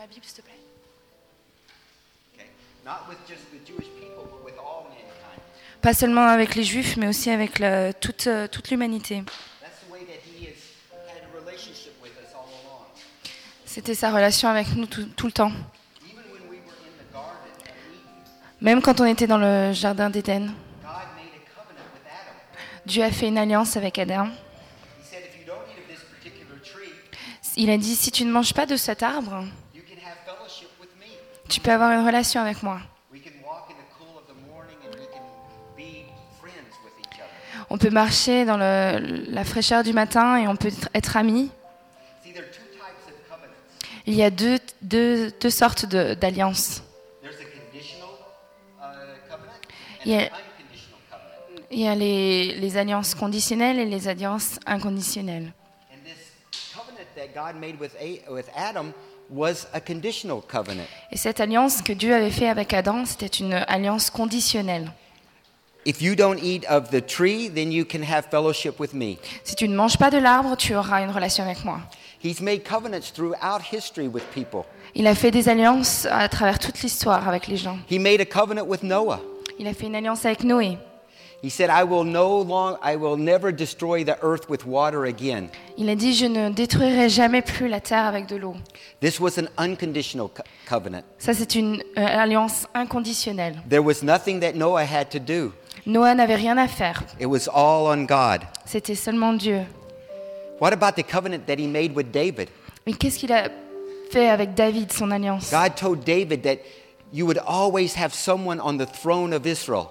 ma Bible, s'il te plaît. Pas seulement avec les Juifs, mais aussi avec la- toute, euh, toute l'humanité. C'était sa relation avec nous tout, tout le temps. Même quand on était dans le jardin d'Éden. Dieu a fait une alliance avec Adam. Il a dit, si tu ne manges pas de cet arbre, tu peux avoir une relation avec moi. On peut marcher dans le- la fraîcheur du matin et on peut être- amis. Il y a deux, deux, deux sortes d'alliances. A uh. Il y a les, les alliances conditionnelles et les alliances inconditionnelles. Was a conditional covenant. Et cette alliance que Dieu avait fait avec Adam, c'était une alliance conditionnelle. If you don't eat of the tree, then you can have fellowship with me. Si tu ne manges pas de l'arbre, tu auras une relation avec moi. He's made covenants throughout history with people. Il a fait des alliances à travers toute l'histoire avec les gens. He made a covenant with Noah. Il a fait une alliance avec Noé. He said, I will no long I will never destroy the earth with water again. Il a dit, je ne détruirai jamais plus la terre avec de l'eau. This was an unconditional co- covenant. Ça, c'est une euh, alliance inconditionnelle. There was nothing that Noah had to do. Noah n'avait rien à faire. It was all on God. C'était seulement Dieu. What about the covenant that he made with David? Mais qu'est-ce qu'il a fait avec David, son alliance God told David that you would always have someone on the throne of Israel.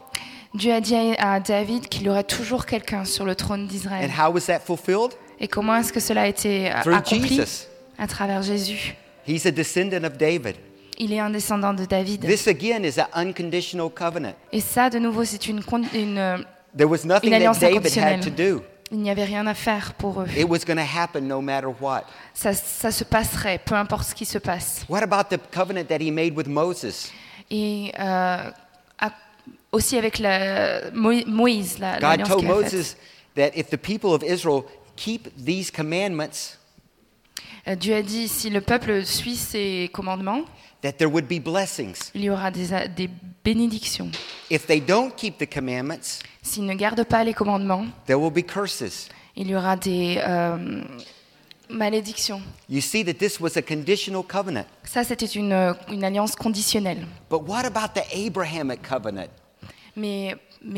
Dieu a dit à David qu'il y aurait toujours quelqu'un sur le trône And d'Israël. how was that fulfilled? Et comment est-ce que cela a été euh, Through accompli? Jesus. À travers Jésus. He's a descendant of David. Il est un descendant de David. This again is an unconditional covenant. Et ça, de nouveau, c'est une, une, euh, There was nothing Une that alliance David had to do. il n'y avait rien à faire pour eux. It was going to happen no matter what. Ça, ça se passerait, peu importe ce qui se passe. What about the covenant that he made with Moses? Et euh, aussi avec la, Mo- Moïse, la, God told a. Moses that if the people of Israel keep these commandments, Euh, Dieu a dit, si le peuple suit ses commandements, that there would be blessings. il y aura des, des bénédictions. If they don't keep the commandments, S'ils ne gardent pas les commandements, there will be curses. il y aura des euh, malédictions. You see that this was a conditional covenant. Ça, c'était une, une alliance conditionnelle. But what about the Abrahamic covenant? Mais,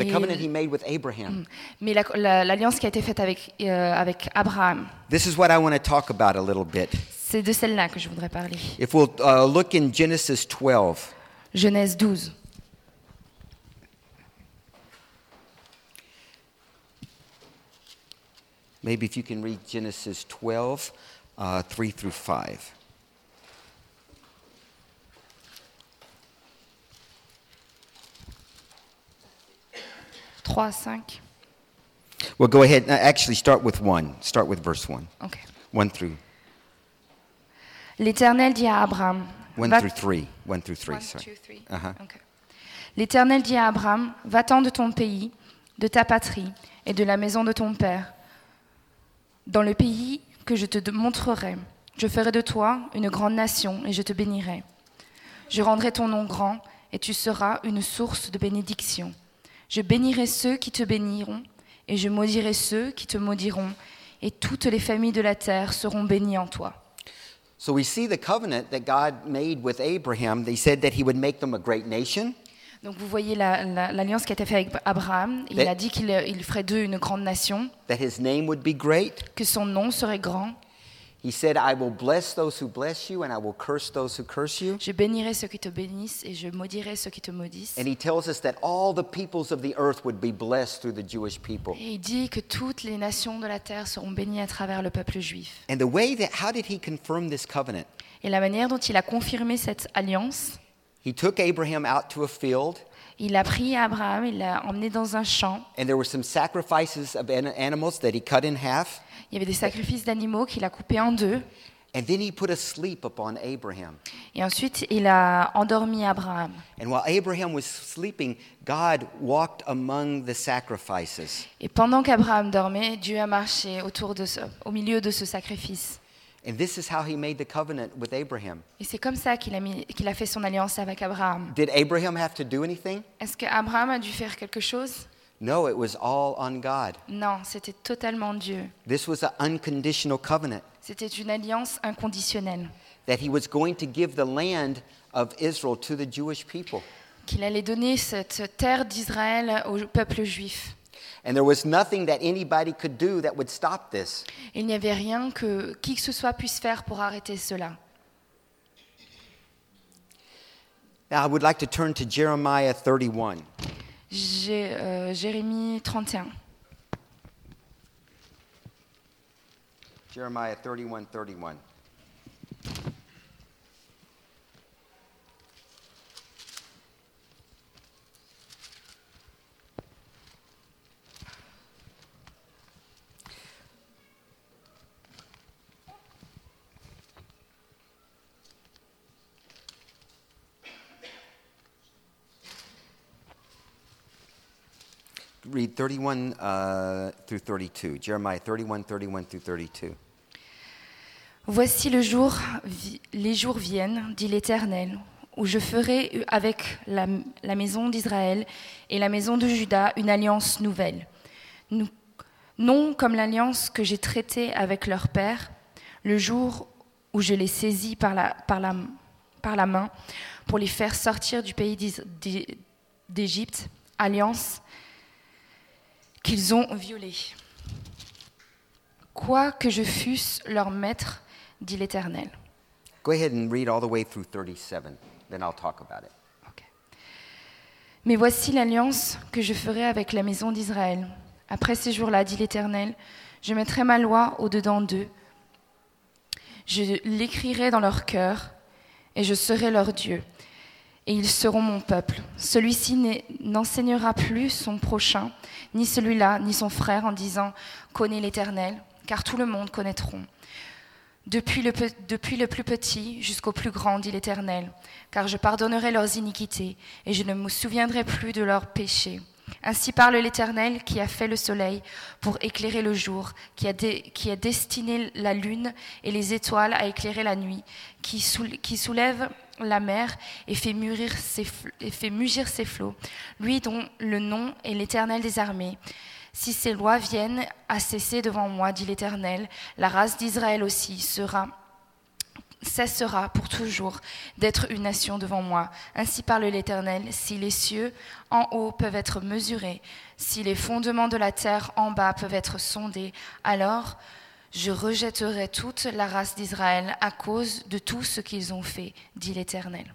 The covenant he made with Abraham. mais la- la- l'alliance qui a été faite avec, euh, avec Abraham, This is what I want to talk about a little bit. c'est de celle-là que je voudrais parler. If we'll uh, look in Genesis 12. Genèse 12. Maybe if you can read Genesis 12, uh, 3 through 5. Trois, 5. Well, go ahead. Uh, Actually, start with 1. Start with verse 1. Ok. 1 through, L'Éternel dit à Abraham. 1 va- through 3. 1 through 3, One, sorry. two, three. Uh-huh. Ok. L'Éternel dit à Abraham, va-t'en de ton pays, de ta patrie et de la maison de ton père, dans le pays que je te montrerai. Je ferai de toi une grande nation et je te bénirai. Je rendrai ton nom grand et tu seras une source de bénédiction. Je bénirai ceux qui te béniront et je maudirai ceux qui te maudiront et toutes les familles de la terre seront bénies en toi. So we see the covenant that God made with Abraham. They said that he would make them a great nation, Donc vous voyez la- la- l'alliance qui a été faite avec Abraham. Il Mais- a dit qu'il il ferait d'eux une grande nation, that his name would be great. que son nom serait grand. He said, I will bless those who bless you, and I will curse those who curse you. Je bénirai ceux qui te bénissent et je maudirai ceux qui te maudissent. And he tells us that all the peoples of the earth would be blessed through the Jewish people. Et il dit que toutes les nations de la terre seront bénies à travers le peuple juif. And the way that, how did he confirm this covenant? Et la manière dont il a confirmé cette alliance, He took Abraham out to a field, il a pris Abraham, il l'a emmené dans un champ. and there were some sacrifices of an- animals that he cut in half. Il y avait des sacrifices d'animaux qu'il a coupés en deux. And then he put a sleep upon Abraham. Et ensuite, il a endormi Abraham. And while Abraham was sleeping, God walked among the sacrifices. Et pendant qu'Abraham dormait, Dieu a marché autour de ce, au milieu de ce sacrifice. And this is how he made the covenant with Abraham. Et c'est comme ça qu'il a, mis- qu'il a fait son alliance avec Abraham. Did Abraham have to do anything? Est-ce que Abraham a dû faire quelque chose No, it was all on God. Non, c'était totalement Dieu. This was an unconditional covenant C'était une alliance inconditionnelle that he was going to give the land of Israel to the Jewish people. qu'il allait donner cette terre d'Israël au peuple juif. And there was nothing that anybody could do that would stop this. Il n'y avait rien que qui que ce soit puisse faire pour arrêter cela. Now, I would like to turn to Jeremiah 31. J'ai- euh, Jérémie 31. Jeremiah 31 31. Read 31 uh, through 32. Jeremiah 31, 31 through 32. Voici le jour, les jours viennent, dit l'Éternel, où je ferai avec la, maison d'Israël et la maison de Juda une alliance nouvelle. Non comme l'alliance que j'ai traitée avec leur père, le jour où je les saisis par la, main pour les faire sortir du pays d'Égypte, alliance qu'ils ont violée. Quoi que je fusse leur maître, dit l'Éternel. Go ahead and read all the way through 37, then I'll talk about it. Mais voici l'alliance que je ferai avec la maison d'Israël. Après ces jours-là, dit l'Éternel, je mettrai ma loi au-dedans d'eux. Je l'écrirai dans leur cœur et je serai leur Dieu. Et ils seront mon peuple. Celui-ci n'enseignera plus son prochain, ni celui-là, ni son frère, en disant Connais l'Éternel, car tout le monde connaîtront. Depuis le, plus petit jusqu'au plus grand, dit l'Éternel, car je pardonnerai leurs iniquités et je ne me souviendrai plus de leurs péchés. Ainsi parle l'Éternel qui a fait le soleil pour éclairer le jour, qui a, destiné la lune et les étoiles à éclairer la nuit, qui soulève la mer et fait, mûrir ses mugir ses flots, lui dont le nom est l'Éternel des armées. Si ces lois viennent à cesser devant moi, dit l'Éternel, la race d'Israël aussi sera cessera pour toujours d'être une nation devant moi. Ainsi parle l'Éternel, si les cieux en haut peuvent être mesurés, si les fondements de la terre en bas peuvent être sondés, alors je rejetterai toute la race d'Israël à cause de tout ce qu'ils ont fait, dit l'Éternel.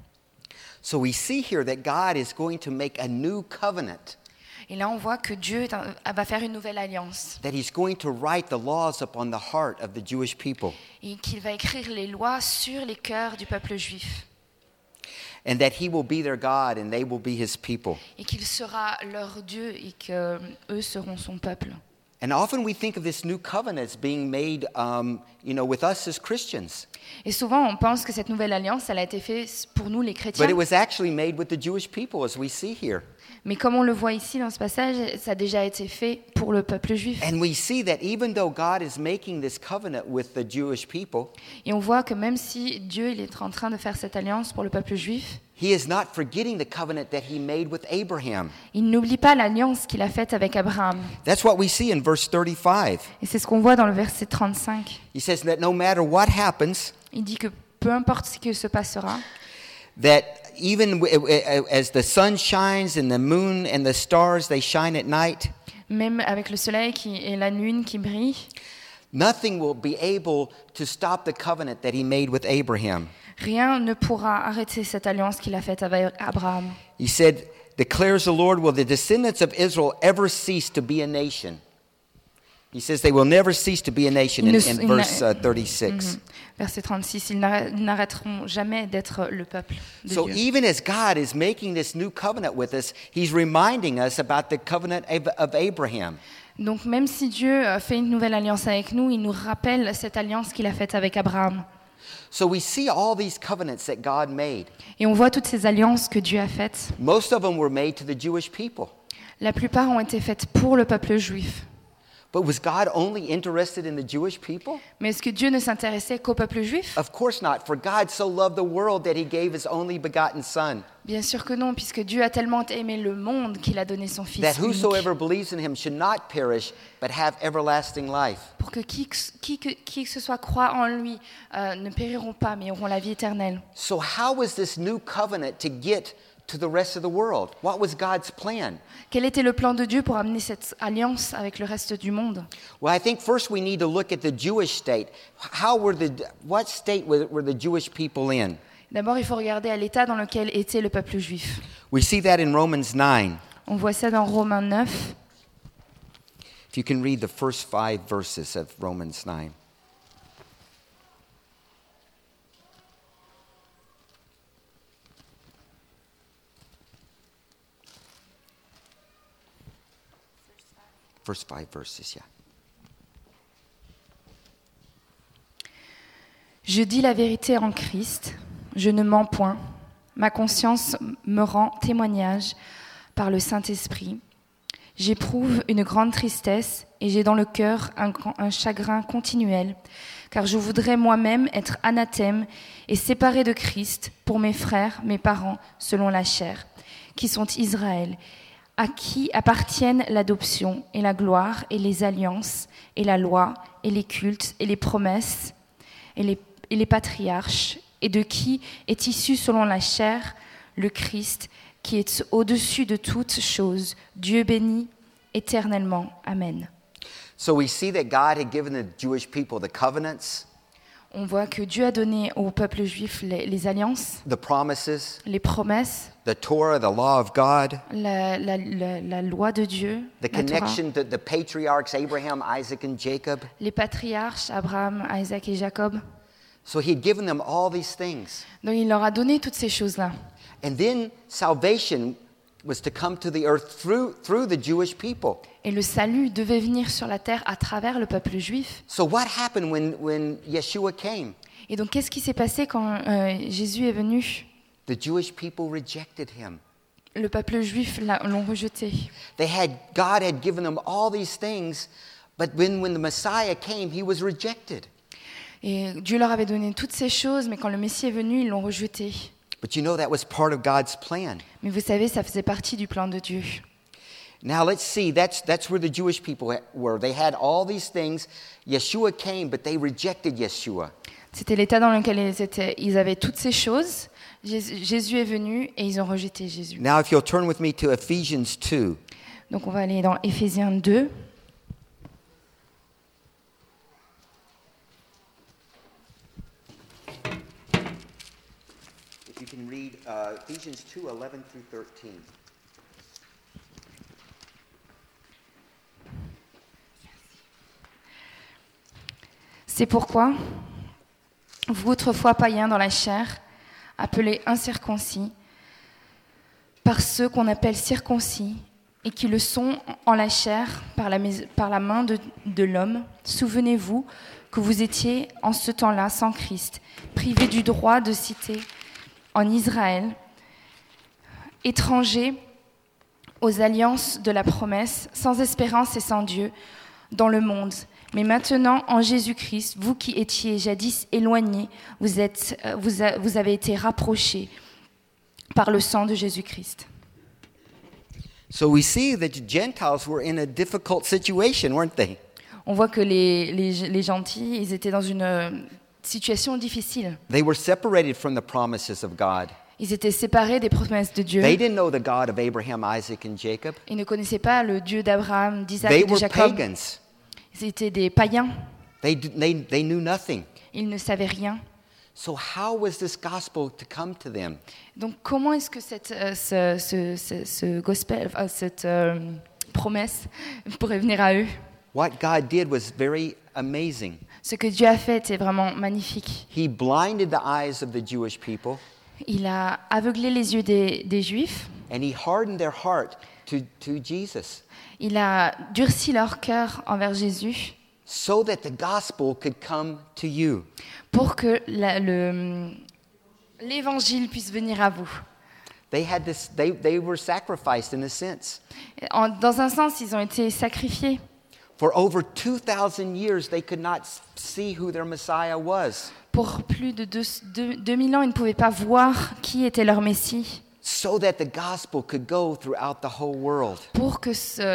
So we see here that God is going to make a new covenant, Et là, on voit que Dieu un- va faire une nouvelle alliance that He's going to write the laws upon the heart of the Jewish people, et qu'il va écrire les lois sur les cœurs du peuple juif and that He will be their God and they will be His people. et qu'il sera leur Dieu et qu'eux seront son peuple. And often we think of this new covenant as being made, um, you know, with us as Christians, Et souvent, on pense que cette nouvelle alliance, elle a été faite pour nous, les chrétiens. but it was actually made with the Jewish people, as we see here. Mais comme on le voit ici dans ce passage, ça a déjà été fait pour le peuple juif. And we see that even though God is making this covenant with the Jewish people, Et on voit que même si Dieu il est en train de faire cette alliance pour le peuple juif, He is not forgetting the covenant that He made with Abraham. il n'oublie pas l'alliance qu'il a faite avec Abraham. That's what we see in verse 35. Et c'est ce qu'on voit dans le verset 35. He says that no matter what happens, Il dit que peu importe ce qui se passera, that even as the sun shines and the moon and the stars they shine at night, même avec le soleil qui, et la lune qui brillent, nothing will be able to stop the covenant that he made with Abraham. Rien ne pourra arrêter cette alliance qu'il a faite avec Abraham. He said, declares the Lord, will the descendants of Israel ever cease to be a nation? He says they will never cease to be a nation in, in verse uh, 36. Mhm. Verset 36, ils n'arrê- ils n'arrêteront jamais d'être le peuple de So Dieu. even as God is making this new covenant with us, he's reminding us about the covenant of of Abraham. Donc même si Dieu euh, fait une nouvelle alliance avec nous, il nous rappelle cette alliance qu'il a faite avec Abraham. So we see all these covenants that God made. Et on voit toutes ces alliances que Dieu a faites. Most of them were made to the Jewish people. La plupart ont été faites pour le peuple juif. But was God only interested in the Jewish people? Mais est-ce que Dieu ne s'intéressait qu'au peuple juif Of course not. For God so loved the world that he gave his only begotten Son, Bien sûr que non, puisque Dieu a tellement aimé le monde qu'il a donné son Fils that unique, whosoever believes in him should not perish, but have everlasting life. pour que qui, que- qui que qui que ce soit croit en lui euh, ne périront pas, mais auront la vie éternelle. So, how was this new covenant to get to the rest of the world? What was God's plan? Quel était le plan de Dieu pour amener cette alliance avec le reste du monde Well, I think first we need to look at the Jewish state. How were the what state were, were the Jewish people in? D'abord, il faut regarder à l'état dans lequel était le peuple juif. We see that in Romans 9. On voit ça dans Romains 9. If you can read the first five verses of Romans 9. Je dis la vérité en Christ, je ne mens point. Ma conscience me rend témoignage par le Saint-Esprit. J'éprouve une grande tristesse et j'ai dans le cœur un, un chagrin continuel, car je voudrais moi-même être anathème et séparé de Christ pour mes frères, mes parents, selon la chair, qui sont Israël, à qui appartiennent l'adoption et la gloire et les alliances et la loi et les cultes et les promesses et les, et les patriarches, et de qui est issu selon la chair le Christ, qui est au-dessus de toutes choses, Dieu béni éternellement. Amen. So we see that God had given the Jewish people the covenants, On voit que Dieu a donné au peuple juif les, les alliances, the promises, les promesses, the Torah, the law of God, la, la- la- la loi de Dieu, the la Torah, connection to the patriarchs Abraham, Isaac, and Jacob. les patriarches, Abraham, Isaac et Jacob. So he had given them all these things. Donc il leur a donné toutes ces choses-là. And then salvation was to come to the earth through, through the Jewish people. Et le salut devait venir sur la terre à travers le peuple juif. So what happened when, when Yeshua came? Et donc qu'est-ce qui s'est passé quand euh, Jésus est venu? The Jewish people rejected him. Le peuple juif l'a- l'ont rejeté. They had, God had given them all these things, but when, when the Messiah came, he was rejected. Et Dieu leur avait donné toutes ces choses, mais quand le Messie est venu, ils l'ont rejeté. But you know that was part of God's plan. Mais vous savez, ça faisait partie du plan de Dieu. Now let's see, that's, that's where the Jewish people were. They had all these things. Yeshua came, but they rejected Yeshua. C'était l'état dans lequel ils étaient. Ils avaient toutes ces choses. Jésus est venu et ils ont rejeté Jésus. Now, if you'll turn with me to Ephesians 2. Donc on va aller dans Éphésiens 2. If you can read uh, Ephesians 2 11 through 13. C'est pourquoi, vous autrefois païens dans la chair, appelés incirconcis, par ceux qu'on appelle circoncis, et qui le sont en la chair par la, main de, de l'homme, souvenez-vous que vous étiez en ce temps-là sans Christ, privés du droit de citer en Israël, étrangers aux alliances de la promesse, sans espérance et sans Dieu dans le monde. Mais maintenant, en Jésus-Christ, vous qui étiez jadis éloignés, vous, êtes, euh, vous, a- vous avez été rapprochés par le sang de Jésus-Christ. So we see that the Gentiles were in a difficult situation, weren't they? On voit que les, les, les gentils, ils étaient dans une euh, situation difficile. They were separated from the promises of God. Ils étaient séparés des promesses de Dieu. They didn't know the God of Abraham, Isaac, and Jacob. Ils ne connaissaient pas le Dieu d'Abraham, d'Isaac et de were Jacob. pagans. Ils étaient des païens. They, they, they knew nothing. Ils ne savaient rien. So, how was this gospel to come to them? Donc comment est-ce que cette, euh, ce, ce- ce- ce gospel, enfin, cette euh, promesse pourrait venir à eux? What God did was very amazing. Ce que Dieu a fait est vraiment magnifique. He blinded the eyes of the Jewish people Il a aveuglé les yeux des, des Juifs, and he hardened their heart to, to Jesus il a durci leur cœur envers Jésus so that the gospel could come to you. pour que l'évangile puisse venir à vous. They, had this, they, they were sacrificed in a sense. En- dans un sens, ils ont été sacrifiés. For over 2,000 years, they could not see who their Messiah was. Pour plus de deux- deux- 2000 ans, ils ne pouvaient pas voir qui était leur Messie, So that the gospel could go throughout the whole world. pour que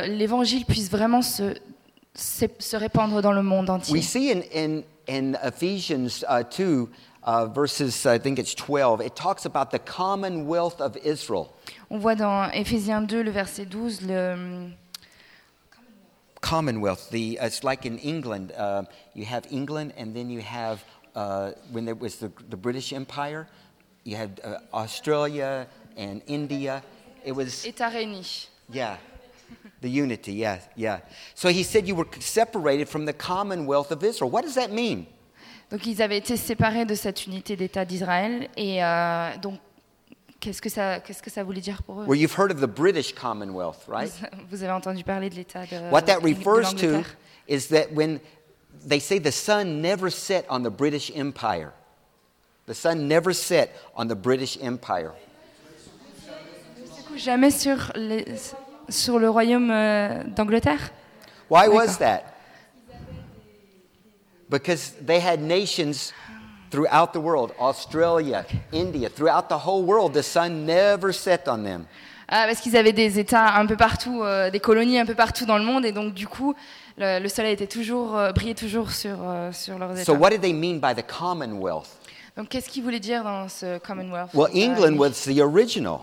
l'évangile puisse vraiment se, se, se répandre dans le monde entier. We see in, in, in Ephesians uh, 2, uh, verses, I think it's 12, it talks about the commonwealth of Israel. On voit dans Éphésiens 2, le verset 12, le, Commonwealth, the, it's like in England, uh, you have England and then you have, uh, when there was the, the British Empire, you had uh, Australia and India. It was, État réunis. yeah, the unity, yeah, yeah. So he said you were separated from the commonwealth of Israel. What does that mean? Donc ils avaient été séparés de cette unité d'État d'Israël. Et euh, donc, qu'est-ce que, ça, qu'est-ce que ça voulait dire pour eux Well, you've heard of the British Commonwealth, right? Vous avez entendu parler de l'État de, What that refers to is that when they say the sun never set on the British Empire, the sun never set on the British Empire. Coup, jamais sur, les- sur le royaume euh, d'Angleterre Why was that? Because they had nations throughout the world Australia, India, throughout the whole world. The sun never set on them. Ah, Parce qu'ils avaient des États un peu partout, euh, des colonies un peu partout dans le monde. Et donc, du coup, le, le soleil était toujours, euh, brillait toujours sur, euh, sur leurs États. So, what did they mean by the Commonwealth? Donc, qu'est-ce qu'il voulait dire dans ce Commonwealth? Well, England was the original,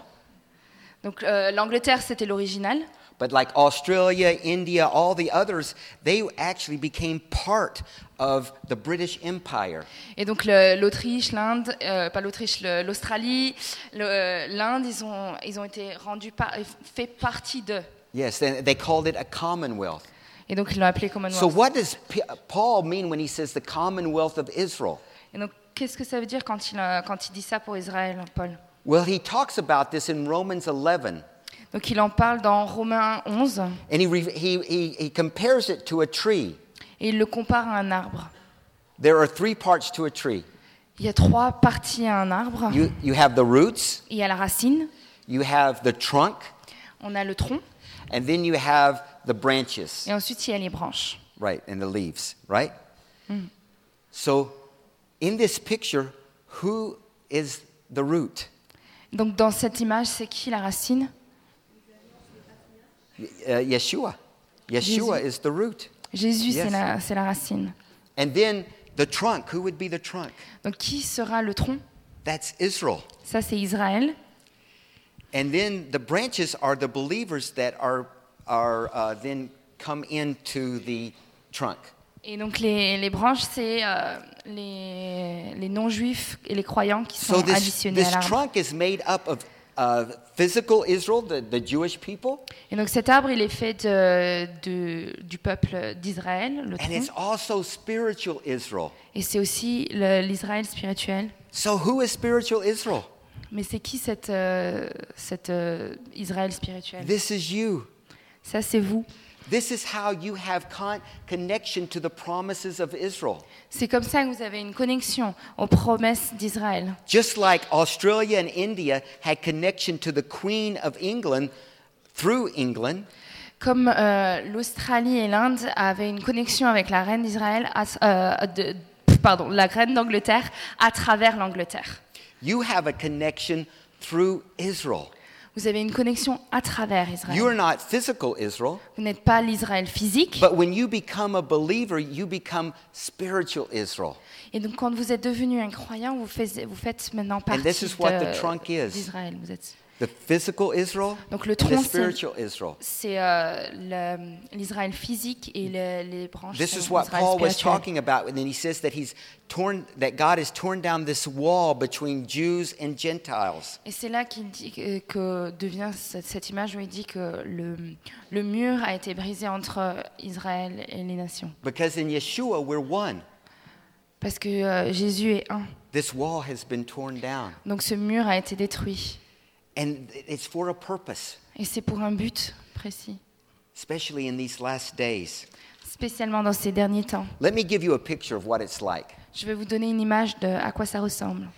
Donc, euh, l'Angleterre, c'était l'original. but like Australia, India, all the others, they actually became part of the British Empire. Et donc l'Autriche, l'Inde, euh, pas l'Autriche, l'Australie, euh, l'Inde, ils ont, ils ont été rendus par, fait partie d'eux. Yes, they called it a Commonwealth. Et donc ils l'ont appelé Commonwealth. So, what does Paul mean when he says the Commonwealth of Israel? Et donc qu'est-ce que ça veut dire quand il, euh, quand il dit ça pour Israël, Paul? Well, he talks about this in Romans 11, Donc il en parle dans Romains 11 and he, he, he, he compares it to a tree. et il le compare à un arbre. There are three parts to a tree Il y a trois parties à un arbre. you, you have the roots, Il y a la racine, you have the trunk, on a le tronc and then you have the branches, et ensuite il y a les branches. right, and the leaves, right? Hmm. So, in this picture, who is the root? Donc dans cette image, c'est qui la racine? Uh, Yeshua. Yeshua is the root. Jésus, Yes. c'est la, c'est la racine. And then the trunk, who would be the trunk? Donc qui sera le tronc? That's Israel. Ça, c'est Israël. And then the branches are the believers that are, are uh, then come into the trunk. Et donc les, les branches, c'est euh, les, les non-juifs et les croyants qui sont So this, additionnés this à l'arbre. trunk is made up of uh, physical Israel, the, the Jewish people, Et donc cet arbre, il est fait de, de- du peuple d'Israël, le and it's also spiritual Israel. et c'est aussi l'Israël spirituel. So who is spiritual Israel? Mais c'est qui cet euh, cet, euh, Israël spirituel? This is you. Ça, c'est vous. This is how you have con- connection to the promises of Israel. C'est comme ça que vous avez une connexion aux promesses d'Israël. Just like Australia and India had connection to the Queen of England through England, Comme euh, l'Australie et l'Inde avaient une connexion avec la reine d'Israël, euh, pardon, la reine d'Angleterre à travers l'Angleterre. you have a connection through Israel. Vous avez une connexion à travers Israël. You are not physical Israel, Vous n'êtes pas l'Israël physique. but when you become a believer, you become spiritual Israel. Et donc, quand vous êtes devenu un croyant, vous faites, vous faites maintenant partie this is what de- the trunk is. d'Israël. Vous êtes- The physical Israel Donc le tronc, c'est spiritual Israel. c'est, euh, l'Israël physique et le- les branches. This is what Paul was talking about, and then he says that he's torn, that God has torn down this wall between Jews and Gentiles. Et c'est là qu'il dit que, que devient cette, cette image où il dit que le, le mur a été brisé entre Israël et les nations. Because in Yeshua, we're one. Parce que euh, Jésus est un. This wall has been torn down, Donc ce mur a été détruit. And it's for a purpose, Et c'est pour un but précis, especially in these last days. spécialement dans ces derniers temps. Let me give you a picture of what it's like. Je vais vous donner une image de à quoi ça ressemble.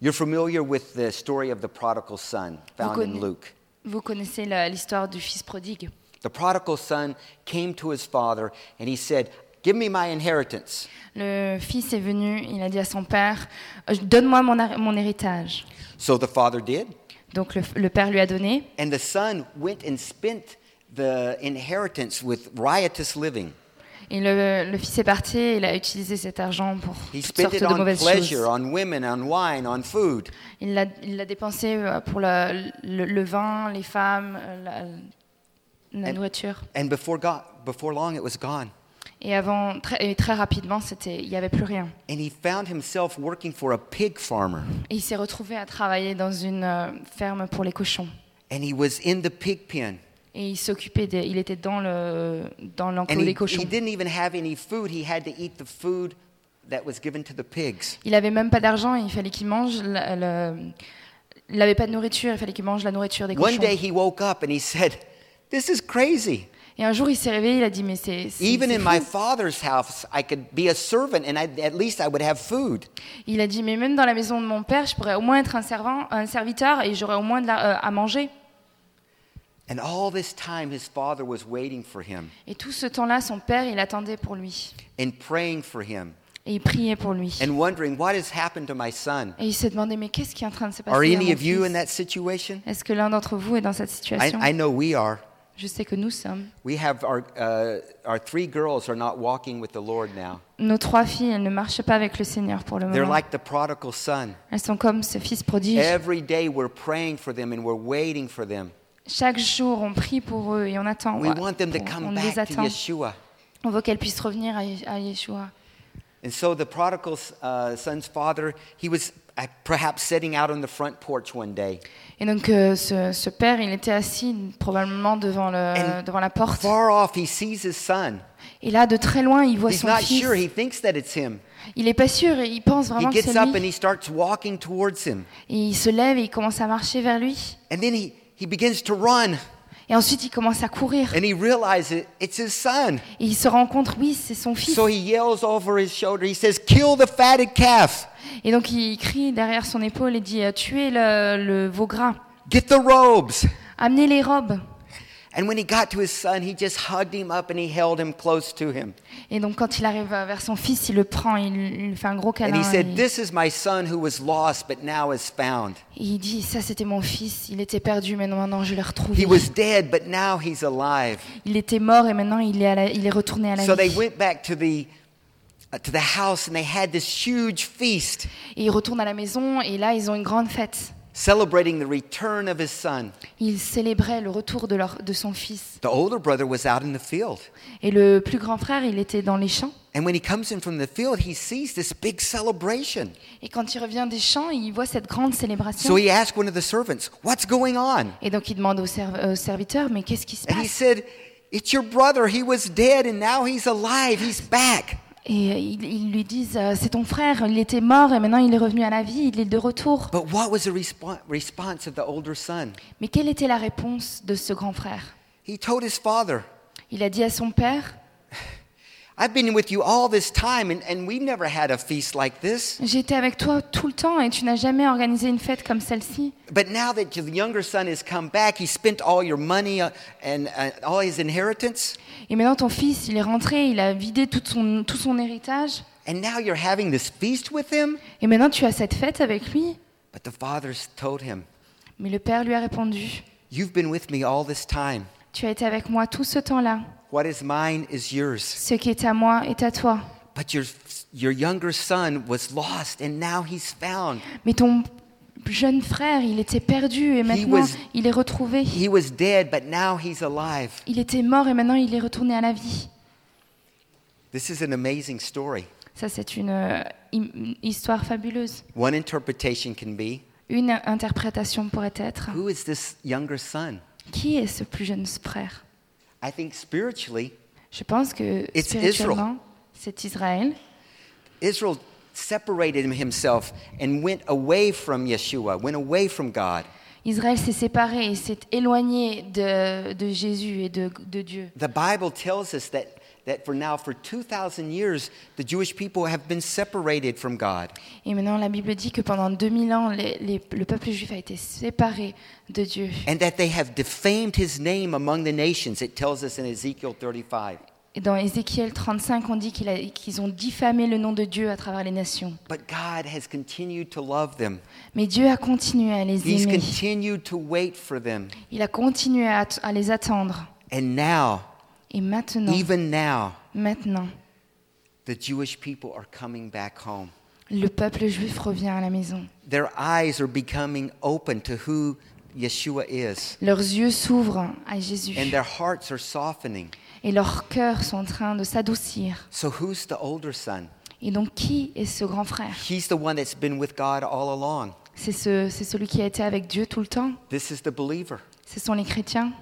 You're familiar with the story of the prodigal son found in Luke. Vous connaissez l'histoire du fils prodigue. The prodigal son came to his father and he said, Give me my inheritance. Le fils est venu, il a dit à son père, Euh, donne-moi mon, mon héritage. So the father did. Donc le, le père lui a donné, And the son went and spent the inheritance with riotous living. et le, le fils est parti, et il a utilisé cet argent pour He toutes spent sortes de mauvaises pleasure, choses. on women, on wine, on food. Il l'a il l'a dépensé euh, pour la- le, le vin, les femmes, euh, la, la And- nourriture. And before, God, before long, it was gone. Et avant, très, et très rapidement, c'était, il n'y avait plus rien. And he found himself working for a pig farmer. Et il s'est retrouvé à travailler dans une euh, ferme pour les cochons. And he was in the pig pen. Et il s'occupait, des- il était dans le dans l'enclos he, des he cochons. didn't even have any food. He had to eat the food that was given to the pigs. Il avait même pas d'argent, il fallait qu'il mange. la- le- il n'avait pas de nourriture, il fallait qu'il mange la nourriture des One cochons. day he woke up and he said, This is crazy. Et un jour, il s'est réveillé, il a dit mais c'est Even c'est in fou. my father's house, I could be a servant and I, at least I would have food. Il a dit mais même dans la maison de mon père, je pourrais au moins être un servant, un serviteur et j'aurais au moins de la- euh, à manger. And all this time, his father was waiting for him Et tout ce temps-là, son père, il attendait pour lui and praying for him et il priait pour lui. and wondering, What has happened to my son? Et il s'est demandé mais qu'est-ce qui est en train de se passer Are à any mon of you fils? in that situation? Est-ce que l'un d'entre vous est dans cette I, situation? I know we are. Je sais que nous sommes. We have our, uh, our three girls are not walking with the Lord now. Nos trois filles, elles ne marchent pas avec le Seigneur pour le They're moment. like the prodigal son. Elles sont comme ce fils prodige. Every day we're praying for them and we're waiting for them. Chaque jour, on prie pour eux et on attend. We ouais, want them to pour- come on les back to attend. Yeshua. On veut qu'elles puissent revenir à, Ye- à Yeshua. And so the prodigal uh, son's father, he was perhaps sitting out on the front porch one day. Et donc, euh, ce, ce père, il était assis probablement devant, le, And devant la porte. Far off, he sees his son. Et là, de très loin, il voit He's son not fils. sure. He thinks that it's him. Il n'est pas sûr et il pense He vraiment que gets c'est up and lui. he starts walking towards him. Et il se lève et il commence à marcher vers lui. And then he, he begins to run. Et ensuite, il commence à courir. And he realizes it, it's his son. Et il se rend compte, oui, c'est son fils. So he yells over his shoulder. He says, Kill the fatted calf. Et donc, il crie derrière son épaule et dit euh, Tuez le, le veau gras, Get the robes. amenez les robes. Et donc, quand il arrive vers son fils, il le prend, il, lui fait un gros And câlin. he said, et- This is my son who was lost but now is found. et il dit Ça, c'était mon fils. Il était perdu, mais maintenant, je l'ai retrouvé. He was dead, but now he's alive. Il était mort et maintenant, il est, la- il est retourné à la So they vie. went back to the uh, to the house and they had this huge feast Et il retourne à la maison et là, ils ont une grande fête. Celebrating the return of his son. Ils célébraient le retour de, leur, de son fils. The older brother was out in the field. Et le plus grand frère, il était dans les champs. And when he comes in from the field, he sees this big celebration. Et quand il revient des champs, il voit cette grande célébration. So he asked one of the servants, What's going on? Et donc, il demande au, serv- au serviteur Mais qu'est-ce qui se And he said, It's your brother. He was dead and now he's alive. He's back. Et euh, ils, ils lui disent euh, C'est ton frère, il était mort et maintenant il est revenu à la vie, il est de retour. But what was the respo- response of the older son? Mais quelle était la réponse de ce grand frère? He told his father, Il a dit à son père I've been with you all this time and, and we've never had a feast like this. J'ai été avec toi tout le temps et tu n'as jamais organisé une fête comme celle-ci. But now that the younger son has come back, he spent all your money uh, and uh, all his inheritance, Et maintenant ton fils, il est rentré, il a vidé tout son, tout son héritage. and now you're having this feast with him? Et maintenant tu as cette fête avec lui. But the father told him, Mais le père lui a répondu You've been with me all this time. Tu as été avec moi tout ce temps-là. What is mine is yours. Ce qui est à moi est à toi. But your, your younger son was lost and now he's found. Mais ton jeune frère, il était perdu et maintenant was- il est retrouvé. He was dead, but now he's alive. Il était mort et maintenant il est retourné à la vie. This is an amazing story. Ça, c'est une euh, histoire fabuleuse. One interpretation can be Une interprétation pourrait être who is this younger son? qui est ce plus jeune frère? I think spiritually, Je pense que It's spirituellement, c'est Israël. Israel separated himself and went away from Yeshua, went away from God. Israël s'est séparé et s'est éloigné de, de Jésus et de, de Dieu. The Bible tells us that that for now, for 2,000 years, the Jewish people have been separated from God. Et maintenant, la Bible dit que pendant 2000 ans, les- les- le peuple juif a été séparé de Dieu. And that they have defamed his name among the nations, it tells us in Ezekiel 35. Et dans Ézéchiel 35, on dit qu'ils ont diffamé le nom de Dieu à travers les nations. But God has continued to love them. Mais Dieu a continué à les He's continued to wait for them. Il a continué à, à les attendre. And now, Et maintenant, even now, maintenant, the Jewish people are coming back home. le peuple juif revient à la maison. Their eyes are becoming open to who Yeshua is, Leurs yeux s'ouvrent à Jésus. and their hearts are softening. Et leurs cœurs sont en train de s'adoucir. So, who's the older son? Et donc, qui est ce grand frère? He's the one that's been with God all along. C'est ce, c'est celui qui a été avec Dieu tout le temps. This is the believer. Ce sont les chrétiens.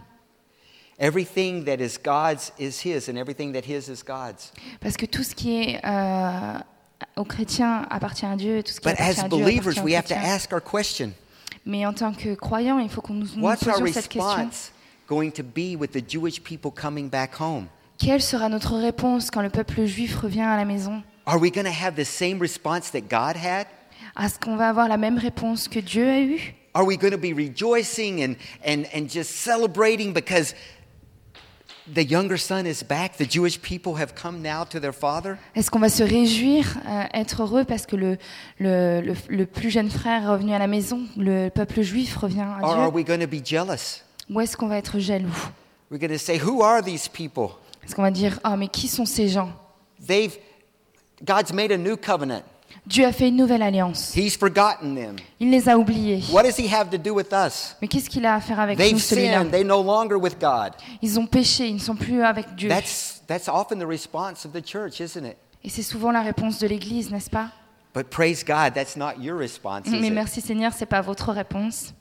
Everything that is God's is his, and everything that his is God's. Parce que tout ce qui est euh, aux chrétiens appartient à Dieu tout ce qui But appartient as à Dieu believers, appartient aux we have to chrétiens. ask our question Mais en tant que croyants, il faut qu'on nous, nous What's our posions cette question. response going to be with the Jewish people coming back home? Quelle sera notre réponse quand le peuple juif revient à la maison Are we going to have the same response that God had? Est-ce qu'on va avoir la même réponse que Dieu a eue Are we going to be rejoicing and, and, and just celebrating because the younger son is back? The Jewish people have come now to their father? Est-ce qu'on va se réjouir, euh, être heureux parce que le, le, le, le plus jeune frère est revenu à la maison, le peuple juif revient à Or are Dieu we going to be jealous? Ou est-ce qu'on va être jaloux We're going to say, Who are these people? Est-ce qu'on va dire Ah, mais qui sont ces gens They've, God's made a new covenant. Dieu a fait une nouvelle alliance. He's forgotten them. Il les a oubliés. What does he have to do with us? Mais qu'est-ce qu'il a à faire avec They've nous, celui-là? no longer with God. Ils ont péché, ils ne sont plus avec Dieu. That's, that's often the response of the church, isn't it? Et c'est souvent la réponse de l'Église, n'est-ce pas? But praise God, that's not your response, is Mais it? merci Seigneur, c'est pas votre réponse.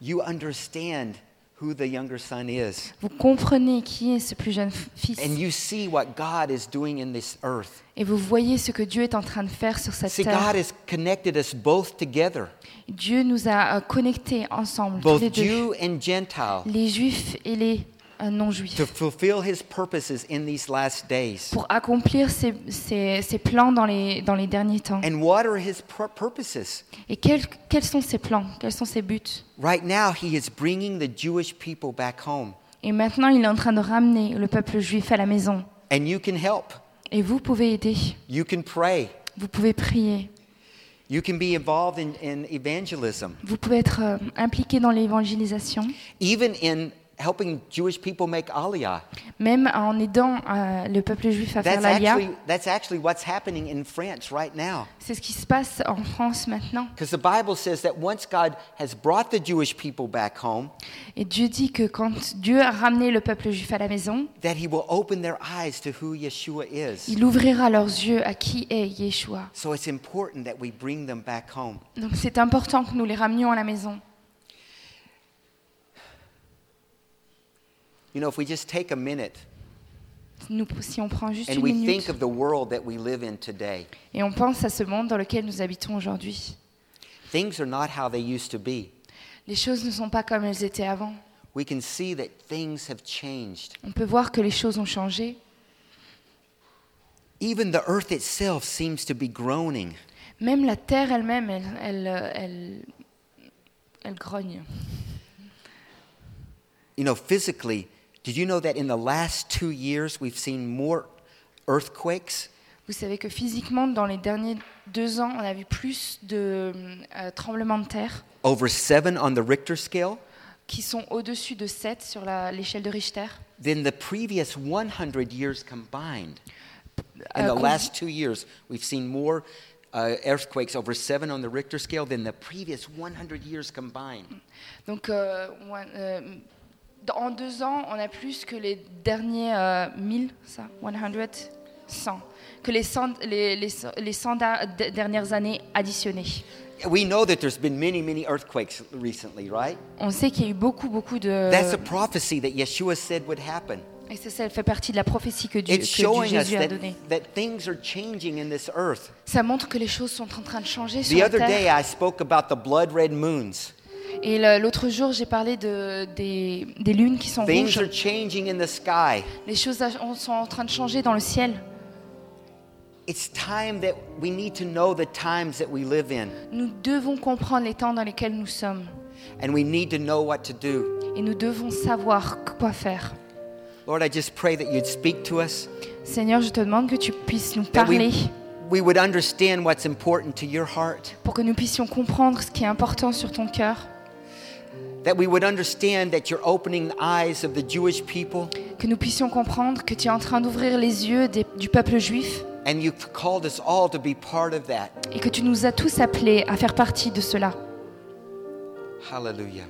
You understand who the younger son is. Vous comprenez qui est ce plus jeune fils And you see what God is doing in this earth. et vous voyez ce que Dieu est en train de faire sur cette See, terre. God has connected us both together, Dieu nous a euh, connectés ensemble, tous les both deux, Jew and Gentile, les juifs et les non-juifs, to fulfill his purposes in these last days. pour accomplir ses, ses- ses plans dans les, dans les derniers temps. And what are his pur- purposes? Et quels, quels sont ses plans? Quels sont ses buts? Right now, he is bringing the Jewish people back home. Et maintenant, il est en train de ramener le peuple juif à la maison. And you can help. Et vous pouvez aider. You can pray. Vous pouvez prier. You can be involved in, in evangelism, Vous pouvez être euh, impliqué dans l'évangélisation, even in helping Jewish people make aliyah. même en aidant euh, le peuple juif à faire actually, that's actually what's happening in France right now. C'est ce qui se passe en France maintenant. Because the Bible says that once God has brought the Jewish people back home, Et Dieu dit que quand Dieu a ramené le peuple juif à la maison, that He will open their eyes to who Yeshua is. il ouvrira leurs yeux à qui est Yeshua. So it's important that we bring them back home. Donc c'est important que nous les ramenions à la maison. You know, if we just take a minute Nous, si on prend juste and une we minute think of the world that we live in today, et on pense à ce monde dans lequel nous habitons aujourd'hui, things are not how they used to be. les choses ne sont pas comme elles étaient avant. We can see that things have changed. On peut voir que les choses ont changé. Even the earth itself seems to be groaning. Même la terre elle-même, elle, elle, elle, elle grogne. You know, physically, did you know that in the last two years we've seen more earthquakes? Vous savez que physiquement, dans les derniers deux ans, on a vu plus de euh, tremblements de terre Over seven on the Richter scale qui sont au-dessus de 7 sur la- l'échelle de Richter. than the previous 100 years combined. In Euh, the com- last two years, we've seen more uh, earthquakes over seven on the Richter scale than the previous 100 years combined. Donc, euh, one- euh, en deux ans, on a plus que les derniers euh, 1000, ça, 100, 100, que les 100, les, les, les 100 da- de- dernières années additionnées. We know that there's been many, many earthquakes recently, right? On sait qu'il y a eu beaucoup, beaucoup de... That's a prophecy that Yeshua said would happen. Et ça, ça fait partie de la prophétie que Dieu, que Jésus a that, donnée. that things are changing in this earth. Ça montre que les choses sont en train de changer sur The la other day, terre. Et l'autre jour, j'ai parlé de, des, des lunes qui sont Things rouges. are changing in the sky. Les choses sont en train de changer dans le ciel. It's time that we need to know the times that we live in, Nous devons comprendre les temps dans lesquels nous sommes. and we need to know what to do. Et nous devons savoir quoi faire. Lord, I just pray that you'd speak to us, Seigneur, je te demande que tu puisses nous parler we, we would understand what's important to your heart, pour que nous puissions comprendre ce qui est important sur ton cœur, que nous puissions comprendre que tu es en train d'ouvrir les yeux des- du peuple juif and you've called us all to be part of that. et que tu nous as tous appelés à faire partie de cela. Hallelujah.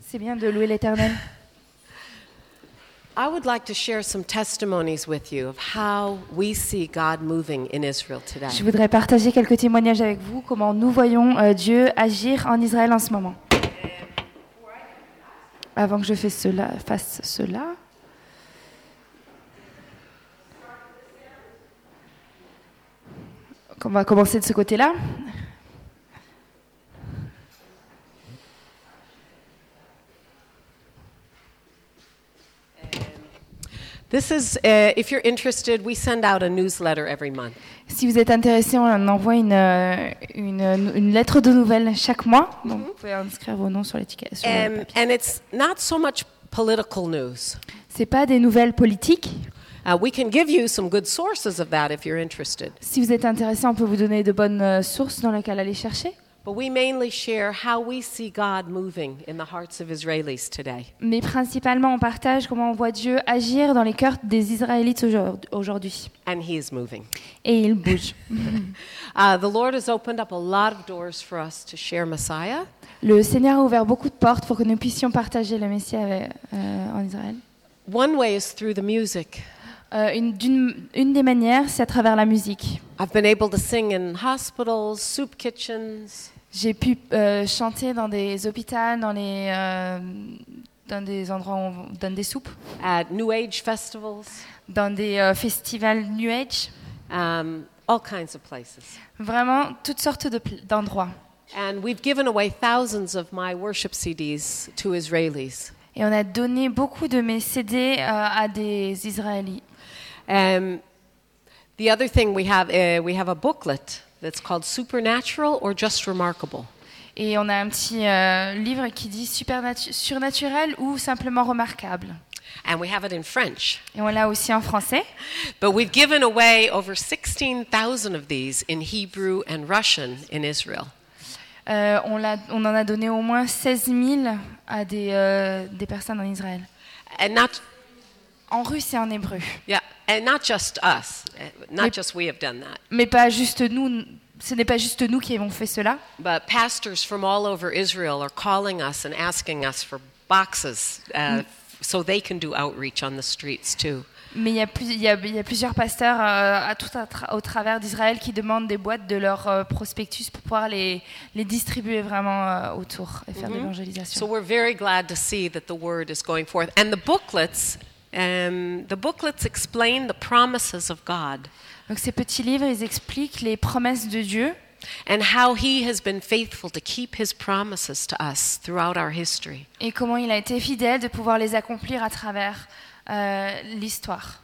C'est bien de louer l'Éternel. I would like to share some testimonies with you of how we see God moving in Israel today. Je voudrais partager quelques témoignages avec vous comment nous voyons euh, Dieu agir en Israël en ce moment. Avant que je fasse cela. On va commencer de ce côté-là. This is, uh, if you're interested, we send out a newsletter every month. Si vous êtes intéressé, on envoie une, euh, une, une lettre de nouvelles chaque mois. Donc, vous pouvez inscrire vos noms sur l'étiquette. Um, and it's not so much political news. C'est pas des nouvelles politiques. Uh, we can give you some good sources of that if you're interested. Si vous êtes intéressé, on peut vous donner de bonnes euh, sources dans lesquelles aller chercher. But we mainly share how we see God moving in the hearts of Israelis today. Mais principalement, on partage comment on voit Dieu agir dans les cœurs des Israélites aujourd- aujourd'hui. And He is moving. Et il bouge. The Lord has opened up a lot of doors for us to share Messiah. Le Seigneur a ouvert beaucoup de portes pour que nous puissions partager le Messie avec- euh, en Israël. One way is through the music. Euh, une, d'une- une des manières, c'est à travers la musique. I've been able to sing in hospitals, soup kitchens, J'ai pu euh, chanter dans des hôpitaux, dans, les, euh, dans des endroits où on donne des soupes, at New Age festivals, dans des euh, festivals New Age, um, all kinds of places. vraiment toutes sortes de pl- d'endroits. And we've given away thousands of my worship CDs to Israelis. Et on a donné beaucoup de mes CD euh, à des Israélites. Um, the other thing we have, uh, we have a booklet that's called Supernatural or Just Remarkable. Et on a un petit euh, livre qui dit surnaturel ou simplement remarquable. And we have it in French. Et on l'a aussi en français. But we've given away over 16,000 of these in Hebrew and Russian in Israel. Euh, on, l'a- on en a donné au moins 16 000 à des, euh, des personnes en Israël. And not, En russe et en hébreu. yeah, and not just us, not Yep. just we have done that, Mais pas juste nous. Ce n'est pas juste nous qui avons fait cela. but pastors from all over Israel are calling us and asking us for boxes uh, so they can do outreach on the streets too. Mais il y a, plus- il y a- il y a plusieurs pasteurs euh, à tout à tra- au travers d'Israël qui demandent des boîtes de leur euh, prospectus pour pouvoir les, les distribuer vraiment euh, autour et faire de So l'évangélisation. we're very glad to see that the word is going forth. And the booklets, um, the booklets explain the promises of God Donc ces petits livres, ils expliquent les promesses de Dieu and how he has been faithful to keep his promises to us throughout our history. et comment il a été fidèle de pouvoir les accomplir à travers euh, l'histoire.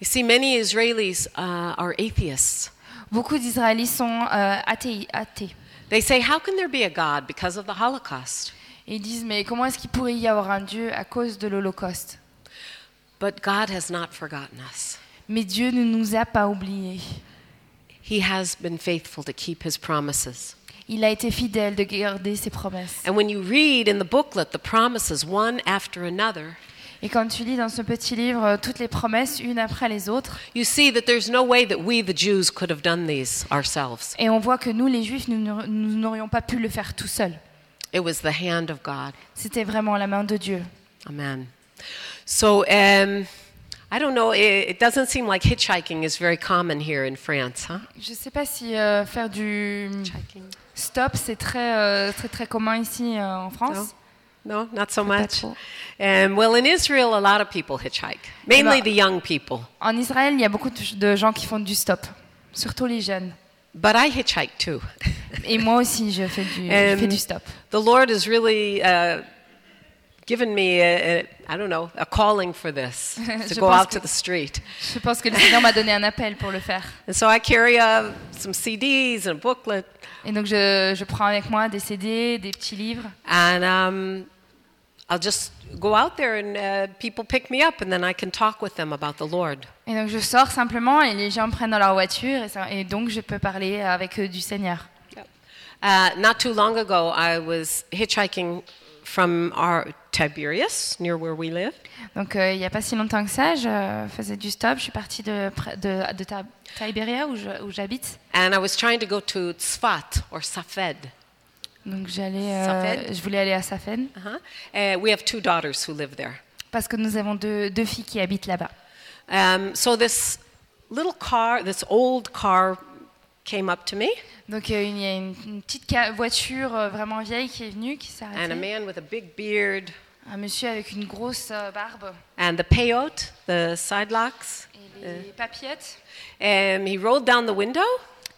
You see, many Israelis uh, are atheists. Beaucoup d'Israélites sont euh, athées, athées. They say, How can there be a God because of the Holocaust? Ils disent, mais comment est-ce qu'il pourrait y avoir un Dieu à cause de l'Holocauste? But God has not forgotten us. Mais Dieu ne nous a pas oubliés. He has been faithful to keep his promises. Il a été fidèle de garder ses promesses. And when you read in the booklet the promises one after another, Et quand tu lis dans ce petit livre euh, toutes les promesses, une après les autres, you see that there's no way that we, the Jews, could have done these ourselves. et on voit que nous, les Juifs, nous n'aur- nous n'aurions pas pu le faire tout seuls. It was the hand of God. C'était vraiment la main de Dieu. Amen. So, um, I don't know, it, it doesn't seem like hitchhiking is very common here in France, huh? Je ne sais pas si euh, faire du stop, c'est très, euh, très, très commun ici euh, en France. No, not so Pas much. Um, well, in Israel, a lot of people hitchhike, mainly ben- the young people. En Israël, il y a beaucoup de gens qui font du stop, surtout les jeunes. But I hitchhike too. Et moi aussi, je fais du, je fais du stop. the Lord has really uh, given me, a, a, I don't know, a calling for this to Je go pense out que- to the street. Je pense que le Seigneur m'a donné un appel pour le faire. And so I carry uh, some CDs and a booklet, Et donc, je, je prends avec moi des CD, des petits livres. and um, I'll just go out there and uh, people pick me up, and then I can talk with them about the Lord. Et donc, je sors simplement et les gens me prennent dans leur voiture. Et, ça- et donc, je peux parler avec eux du Seigneur. Uh, not too long ago, I was hitchhiking from our Tiberias, near where we live, Donc, euh, il n'y a pas si longtemps que ça, je faisais du stop. Je suis partie de, de, de Tibéria, où j'habite. and I was trying to go to Tzfat or Safed. Donc, j'allais, euh, Safed? je voulais aller à Safen Uh-huh. Uh, we have two daughters who live there. parce que nous avons deux, deux filles qui habitent là-bas. Um, so this little car, this old car, came up to me, Donc, euh, il y a une, une petite voiture euh, vraiment vieille qui est venue, qui s'est and a arrêtée. man with a big beard, Un monsieur avec une grosse euh, barbe and the peyote, the side locks. et les papillettes. And he rolled down the window,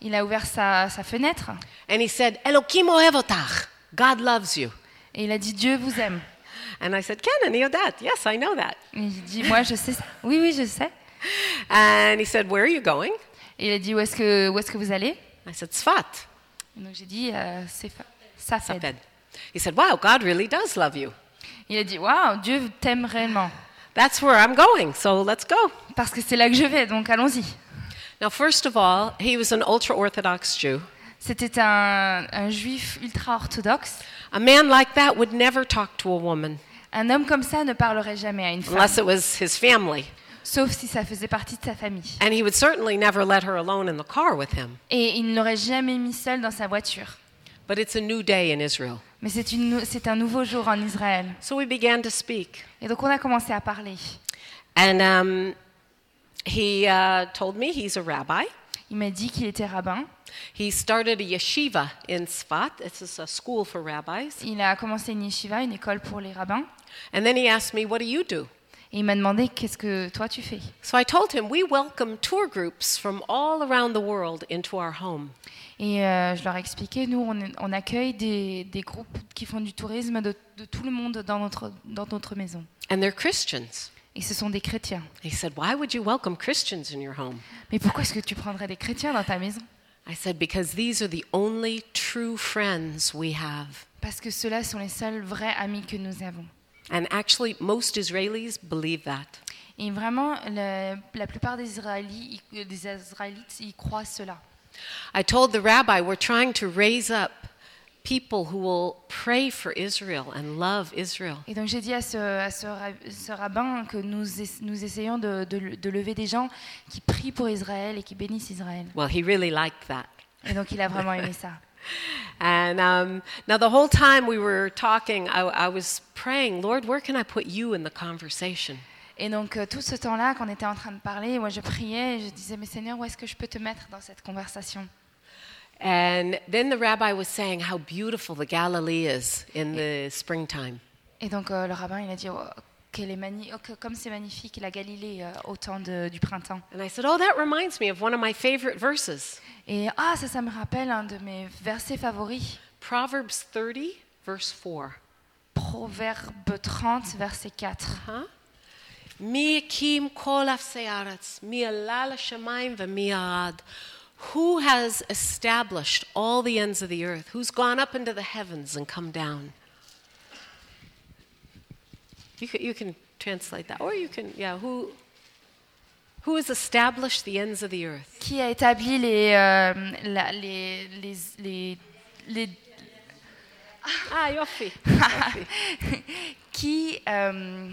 Il a ouvert sa, sa fenêtre and he said, "Elokim ohev otach." God loves you. et il a dit Dieu vous aime. And I said, Ken, and that? Yes, I know that. Et j'ai dit, moi, je sais ça. Oui, oui, je sais. And he said, Where are you going? Et il a dit, où est-ce que, où est-ce que vous allez? I said, Sfat. Et donc j'ai dit, euh, Safed. Safed. He said, Wow, God really does love you. Il a dit, waouh, Dieu t'aime réellement. That's where I'm going, so let's go. Parce que c'est là que je vais, donc allons-y. Now, first of all, he was an ultra Orthodox Jew. C'était un, un juif ultra-orthodoxe. A man like that would never talk to a woman Un homme comme ça ne parlerait jamais à une femme, unless it was his family. Sauf si ça faisait partie de sa famille. And he would certainly never let her alone in the car with him. Et il ne l'aurait jamais mis seul dans sa voiture. But it's a new day in Israel. Mais c'est une c'est un nouveau jour en Israël. So we began to speak. Et donc on a commencé à parler. And um, he uh, told me he's a rabbi. Il m'a dit qu'il était rabbin. He started a yeshiva in Sfat. This is a school for rabbis. Il a commencé une yeshiva, une école pour les rabbins. And then he asked me, What do you do? Et il m'a demandé qu'est-ce que toi tu fais? So I told him, We welcome tour groups from all around the world into our home. Et euh, je leur ai expliqué, nous on, on accueille des, des groupes qui font du tourisme de, de tout le monde dans notre, dans notre maison. And they're Christians. Et ce sont des chrétiens. He said, Why would you welcome Christians in your home? Mais pourquoi est-ce que tu prendrais des chrétiens dans ta maison? I said, Because these are the only true friends we have. Parce que ceux-là sont les seuls vrais amis que nous avons. And actually, most Israelis believe that. Et vraiment, le- la plupart des Israélites, des Israélites, ils croient cela. I told the rabbi, We're trying to raise up people who will pray for Israel and love Israel. Et donc j'ai dit à ce, à ce, ce rabbin que nous, es- nous essayons de, de- de lever des gens qui prient pour Israël et qui bénissent Israël. Well, he really liked that. Et donc il a vraiment aimé ça. And um, now, the whole time we were talking, I, I was praying, Lord, where can I put you in the conversation? Et donc euh, tout ce temps-là, quand on était en train de parler, moi je priais et je disais, mais Seigneur, où est-ce que je peux te mettre dans cette conversation And then the rabbi was saying how beautiful the Galilee is in the springtime. Et donc euh, le rabbin, il a dit, oh, qu'elle est magni- oh, comme c'est magnifique la Galilée euh, au temps de- du printemps. And I said, Oh, that reminds me of one of my favorite verses Et ah, ça, ça me rappelle un de mes versets favoris. Proverbs 30, verse 4. Proverbe 30, verset 4. Huh? Mi kim kol afsearetz, mi alal shemaim v'mi arad. Who has established all the ends of the earth? Who's gone up into the heavens and come down? You can, you can translate that, or you can, yeah, who, who has established the ends of the earth? Qui a établi les, euh, la- les, les, les, les- Ah, yofi. qui, euh,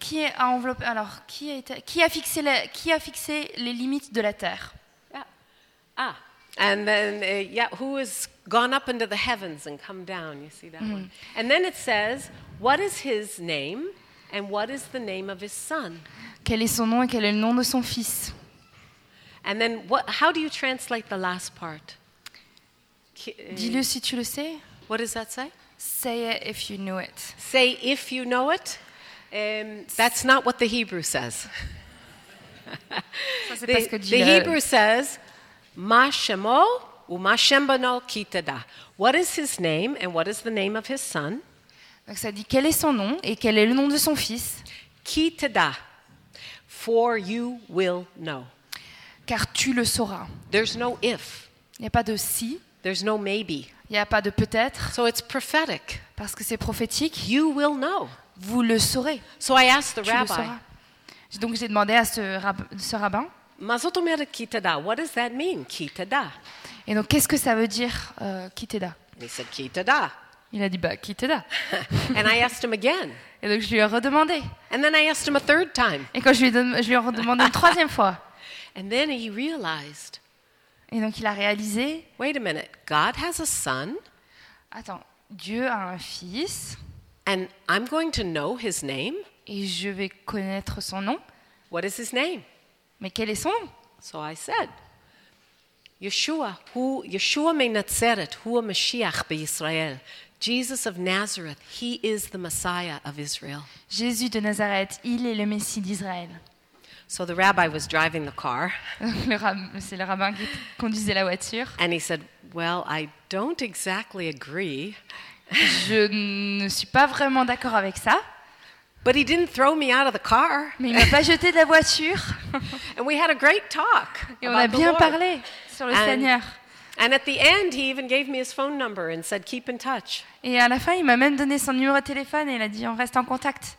qui a enveloppé alors qui a, été- qui a fixé la- qui a fixé les limites de la terre? Yeah. Ah, and then, uh, yeah, who has gone up into the heavens and come down? You see that one? And then it says, what is his name and what is the name of his son? Quel est son nom et quel est le nom de son fils And then, what, how do you translate the last part? Uh, Dis-le si tu le sais. What does that say? Say it if you know it. Say if you know it. Um, that's not what the Hebrew says. Ça c'est pas que The, the Hebrew says, Ma shemo u ma shembano kitada. What is his name and what is the name of his son? Donc ça dit quel est son nom et quel est le nom de son fils, Kitada. For you will know. car tu le sauras. There's no if. Il n'y a pas de si, There's no maybe. il n'y a pas de peut-être, So it's prophetic. parce que c'est prophétique. You will know. Vous le saurez. So I asked the Tu le rabbi, sauras. Donc j'ai demandé à ce, rab- ce rabbin. What does that mean? Kitada. Et donc qu'est-ce que ça veut dire euh, said, Kitada. Il a dit bah kiteda. and I asked him again. Et donc je lui ai redemandé. And then I asked him a third time. Et quand je lui ai, dem- je lui ai redemandé une troisième fois. And then he realized Et donc il a réalisé, wait a minute, God has a son, attends, Dieu a un fils and I'm going to know his name? et je vais connaître son nom. What is his name? Mais quel est son nom? So I said, Yeshua, who Yeshua me Nazaret, who Mashiach be Israel. Jesus of Nazareth, he is the Messiah of Israel. Jésus de Nazareth, il est le Messie d'Israël. So the rabbi was driving the car, Donc, le rab- C'est le rabbin qui conduisait la voiture. and he said, Well, I don't exactly agree. Je ne suis pas vraiment d'accord avec ça, But he didn't throw me out of the car. mais il m'a pas jeté de la voiture. And we had a great talk. Et on a bien parlé sur le And- Seigneur. And at the end, he even gave me his phone number and said, Keep in touch. Et à la fin, il m'a même donné son numéro de téléphone et il a dit on reste en contact.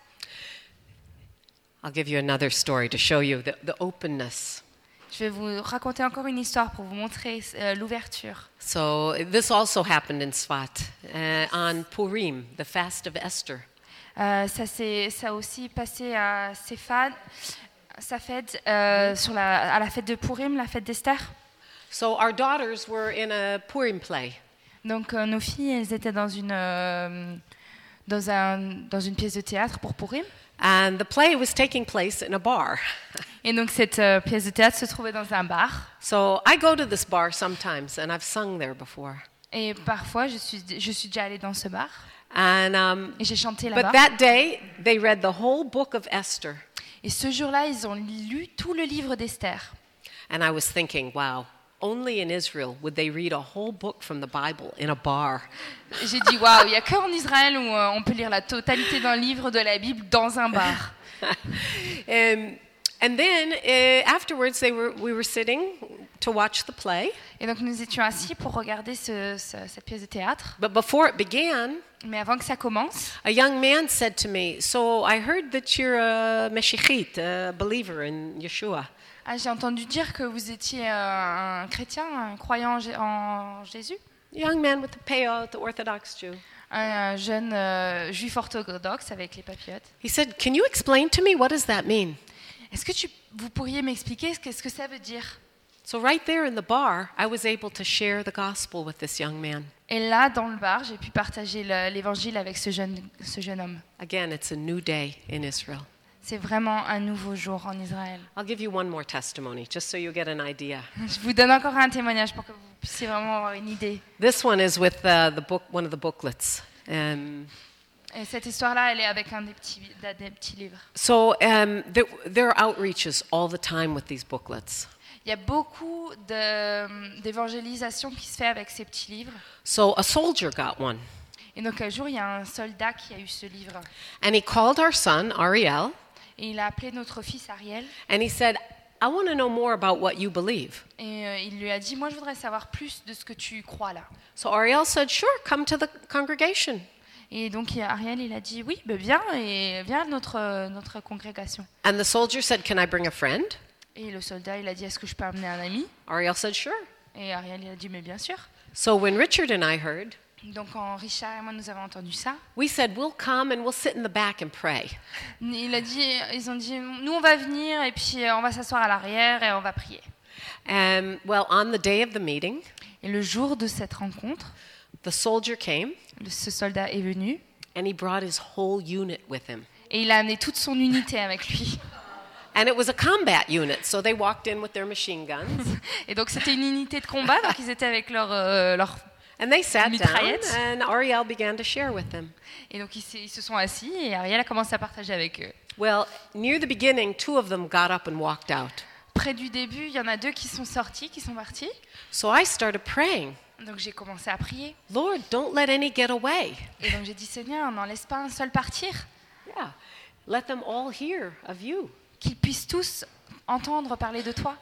I'll give you another story to show you the, the openness. Je vais vous raconter encore une histoire pour vous montrer euh, l'ouverture. So, this also happened in Svat uh, on Purim, the fast of Esther. Euh, ça, s'est- ça a aussi passé à euh, sur la, à la fête de Purim, la fête d'Esther. So, our daughters were in a Purim play. Donc euh, nos filles, elles étaient dans une, dans, un, dans une pièce de théâtre pour Purim. And the play was taking place in a bar. Et donc cette euh, pièce de théâtre se trouvait dans un bar. So, I go to this bar sometimes, and I've sung there before. Et parfois, je suis, je suis déjà allée dans ce bar And, um, et j'ai chanté but là-bas. that day, they read the whole book of Esther. Et ce jour-là, ils ont lu tout le livre d'Esther. And I was thinking, wow, only in Israel would they read a whole book from the Bible in a bar. J'ai dit, waouh, il n'y a qu'en Israël où euh, on peut lire la totalité d'un livre de la Bible dans un bar. Um, and then uh, afterwards, they were, we were sitting to watch the play. Et donc nous étions assis pour regarder ce- ce- cette pièce de théâtre. But before it began, Mais avant que ça commence, a young man said to me, So I heard that you're a Meshichit, a believer in Yeshua. ah, j'ai entendu dire que vous étiez euh, un chrétien, un croyant en Jé- en Jésus. Young man with the peo, the Orthodox Jew. un jeune euh, juif orthodoxe avec les papillotes. He said, Can you explain to me what does that mean? Est-ce que tu, vous pourriez m'expliquer ce que, ce que ça veut dire? So right there in the bar, I was able to share the gospel with this young man. Et là, dans le bar, j'ai pu partager le- l'évangile avec ce jeune, ce jeune homme. Again, it's a new day in Israel. C'est vraiment un nouveau jour en Israël. I'll give you one more testimony just so you get an idea. Je vous donne encore un témoignage pour que vous puissiez vraiment avoir une idée. This one is with uh, the book, one of the booklets. Um, Et cette histoire-là, elle est avec un des petits, des petits livres. so um, there, there are outreaches all the time with these booklets. Il y a beaucoup de- d'évangélisation qui se fait avec ces petits livres. So a soldier got one, Et donc un jour, il y a un soldat qui a eu ce livre. and he called our son Ariel, Et il a appelé notre fils Ariel. and he said, "I want to know more about what you believe." Et euh, il lui a dit, moi je voudrais savoir plus de ce que tu crois là. So Ariel said, "Sure, come to the congregation." Et donc Ariel, il a dit, oui, ben viens, et viens à notre, euh, notre congrégation. And the soldier said, "Can I bring a friend?" Et le soldat, il a dit, est-ce que je peux amener un ami? Ariel said, "Sure." Et Ariel, il a dit, mais bien sûr. So when Richard and I heard, Donc quand Richard et moi nous avons entendu ça, we said, "We'll come and we'll sit in the back and pray." il a dit, ils ont dit, nous on va venir et puis euh, on va s'asseoir à l'arrière et on va prier. And well, on the day of the meeting, Et le jour de cette rencontre, the soldier came ce soldat est venu and he brought his whole unit with him. et il a amené toute son unité avec lui. And it was a combat unit, so they walked in with their machine guns Et donc c'était une unité de combat, donc ils étaient avec leur, euh, leur... and they sat down Mitraillettes. and Ariel began to share with them. Et donc ils, se- ils se sont assis et Ariel a commencé à partager avec eux. Well, near the beginning, two of them got up and walked out. Près du début, il y en a deux qui sont sortis, qui sont partis. So I started praying, Donc j'ai commencé à prier. Lord, don't let any get away. Et donc j'ai dit Seigneur, n'en laisse pas un seul partir, Yeah. Let them all hear of you. qu'ils puissent tous entendre parler de toi.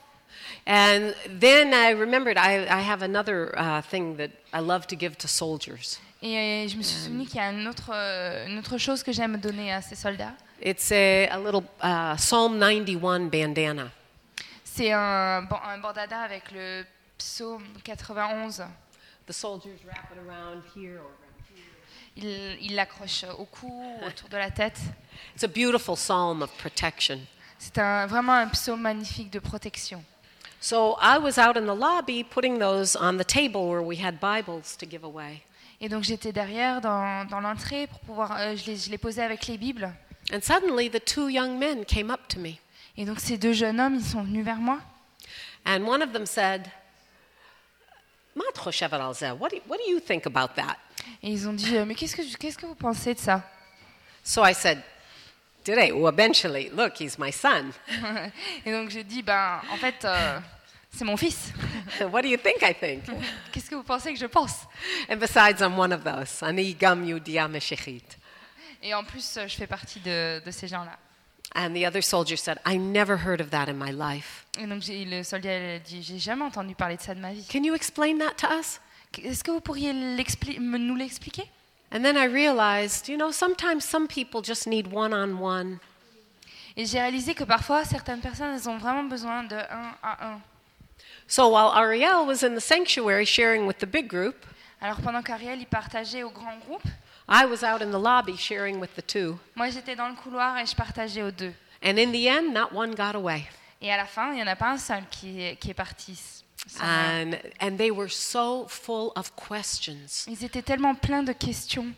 And then I remembered I, I have another uh, thing that I love to give to soldiers. Et euh, je me suis souvenu qu'il y a une autre, euh, une autre chose que j'aime donner à ces soldats. It's a, a little uh, Psalm 91 bandana. C'est un, un bandana avec le psaume 91. The soldiers wrap it around here or around here. Il il l'accroche au cou, autour de la tête. It's a beautiful psalm of protection. C'est un, vraiment un psaume magnifique de protection. So I was out in the lobby putting those on the table where we had Bibles to give away. Et donc j'étais derrière dans, dans l'entrée pour pouvoir, euh, je les, je les posais avec les Bibles. And suddenly the two young men came up to me. Et donc ces deux jeunes hommes, ils sont venus vers moi. And one of them said, what do, what do you think about that? Et ils ont dit, euh, mais qu'est-ce que, qu'est-ce que vous pensez de ça? So I said, Direi, well, eventually, look, he's my son. Et donc j'ai dit, ben, en fait, euh, c'est mon fils. what do you think I think? Qu'est-ce que vous pensez que je pense? And besides, I'm one of those. Ani gam yudia meshichit. Et en plus, euh, je fais partie de, de ces gens-là. And the other soldier said, I never heard of that in my life. Et donc le soldat a dit, j'ai jamais entendu parler de ça de ma vie. Can you explain that to us? Est-ce que vous pourriez nous l'expliquer? And then I realized, you know, sometimes some people just need one on one. Et j'ai réalisé que parfois, certaines personnes, elles ont vraiment besoin de un à un. So while Ariel was in the sanctuary sharing with the big group, Alors pendant qu'Ariel y partageait au grand groupe, I was out in the lobby sharing with the two. moi j'étais dans le couloir et je partageais aux deux. And in the end, not one got away. Et à la fin, il n'y en a pas un seul qui est, qui est parti. And, and they were so full of questions. Ils étaient tellement pleins de questions.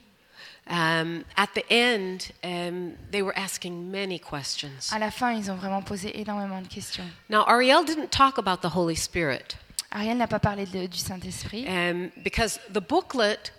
Um, at the end, um, they were asking many questions. À la fin, ils ont vraiment posé énormément de questions. Now, Ariel didn't talk about the Holy Spirit Ariel n'a pas parlé de- du Saint-Esprit um, because the booklet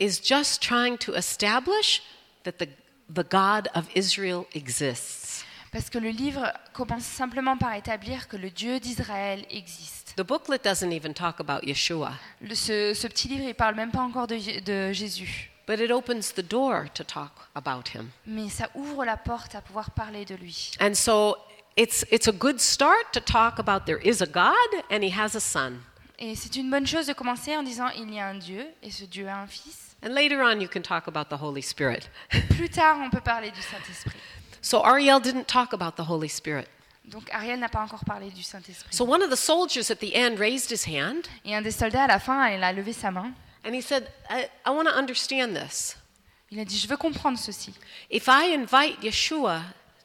is just trying to establish that the, the God of Israel exists. parce que le livre commence simplement par établir que le Dieu d'Israël existe. The booklet doesn't even talk about Yeshua, Le- ce, ce petit livre, il parle même pas encore de, Jé- de Jésus, but it opens the door to talk about him. mais ça ouvre la porte à pouvoir parler de lui. And so it's, it's a good start to talk about there is a God and he has a son. Et c'est une bonne chose de commencer en disant il y a un Dieu et ce Dieu a un fils. And later on, you can talk about the Holy Spirit. Plus tard, on peut parler du Saint-Esprit. So Ariel didn't talk about the Holy Spirit. Donc Ariel n'a pas encore parlé du Saint-Esprit. So one of the soldiers at the end raised his hand Et un des soldats à la fin, il a levé sa main. and he said, I, I want to understand this. Il a dit je veux comprendre ceci. If I invite Yeshua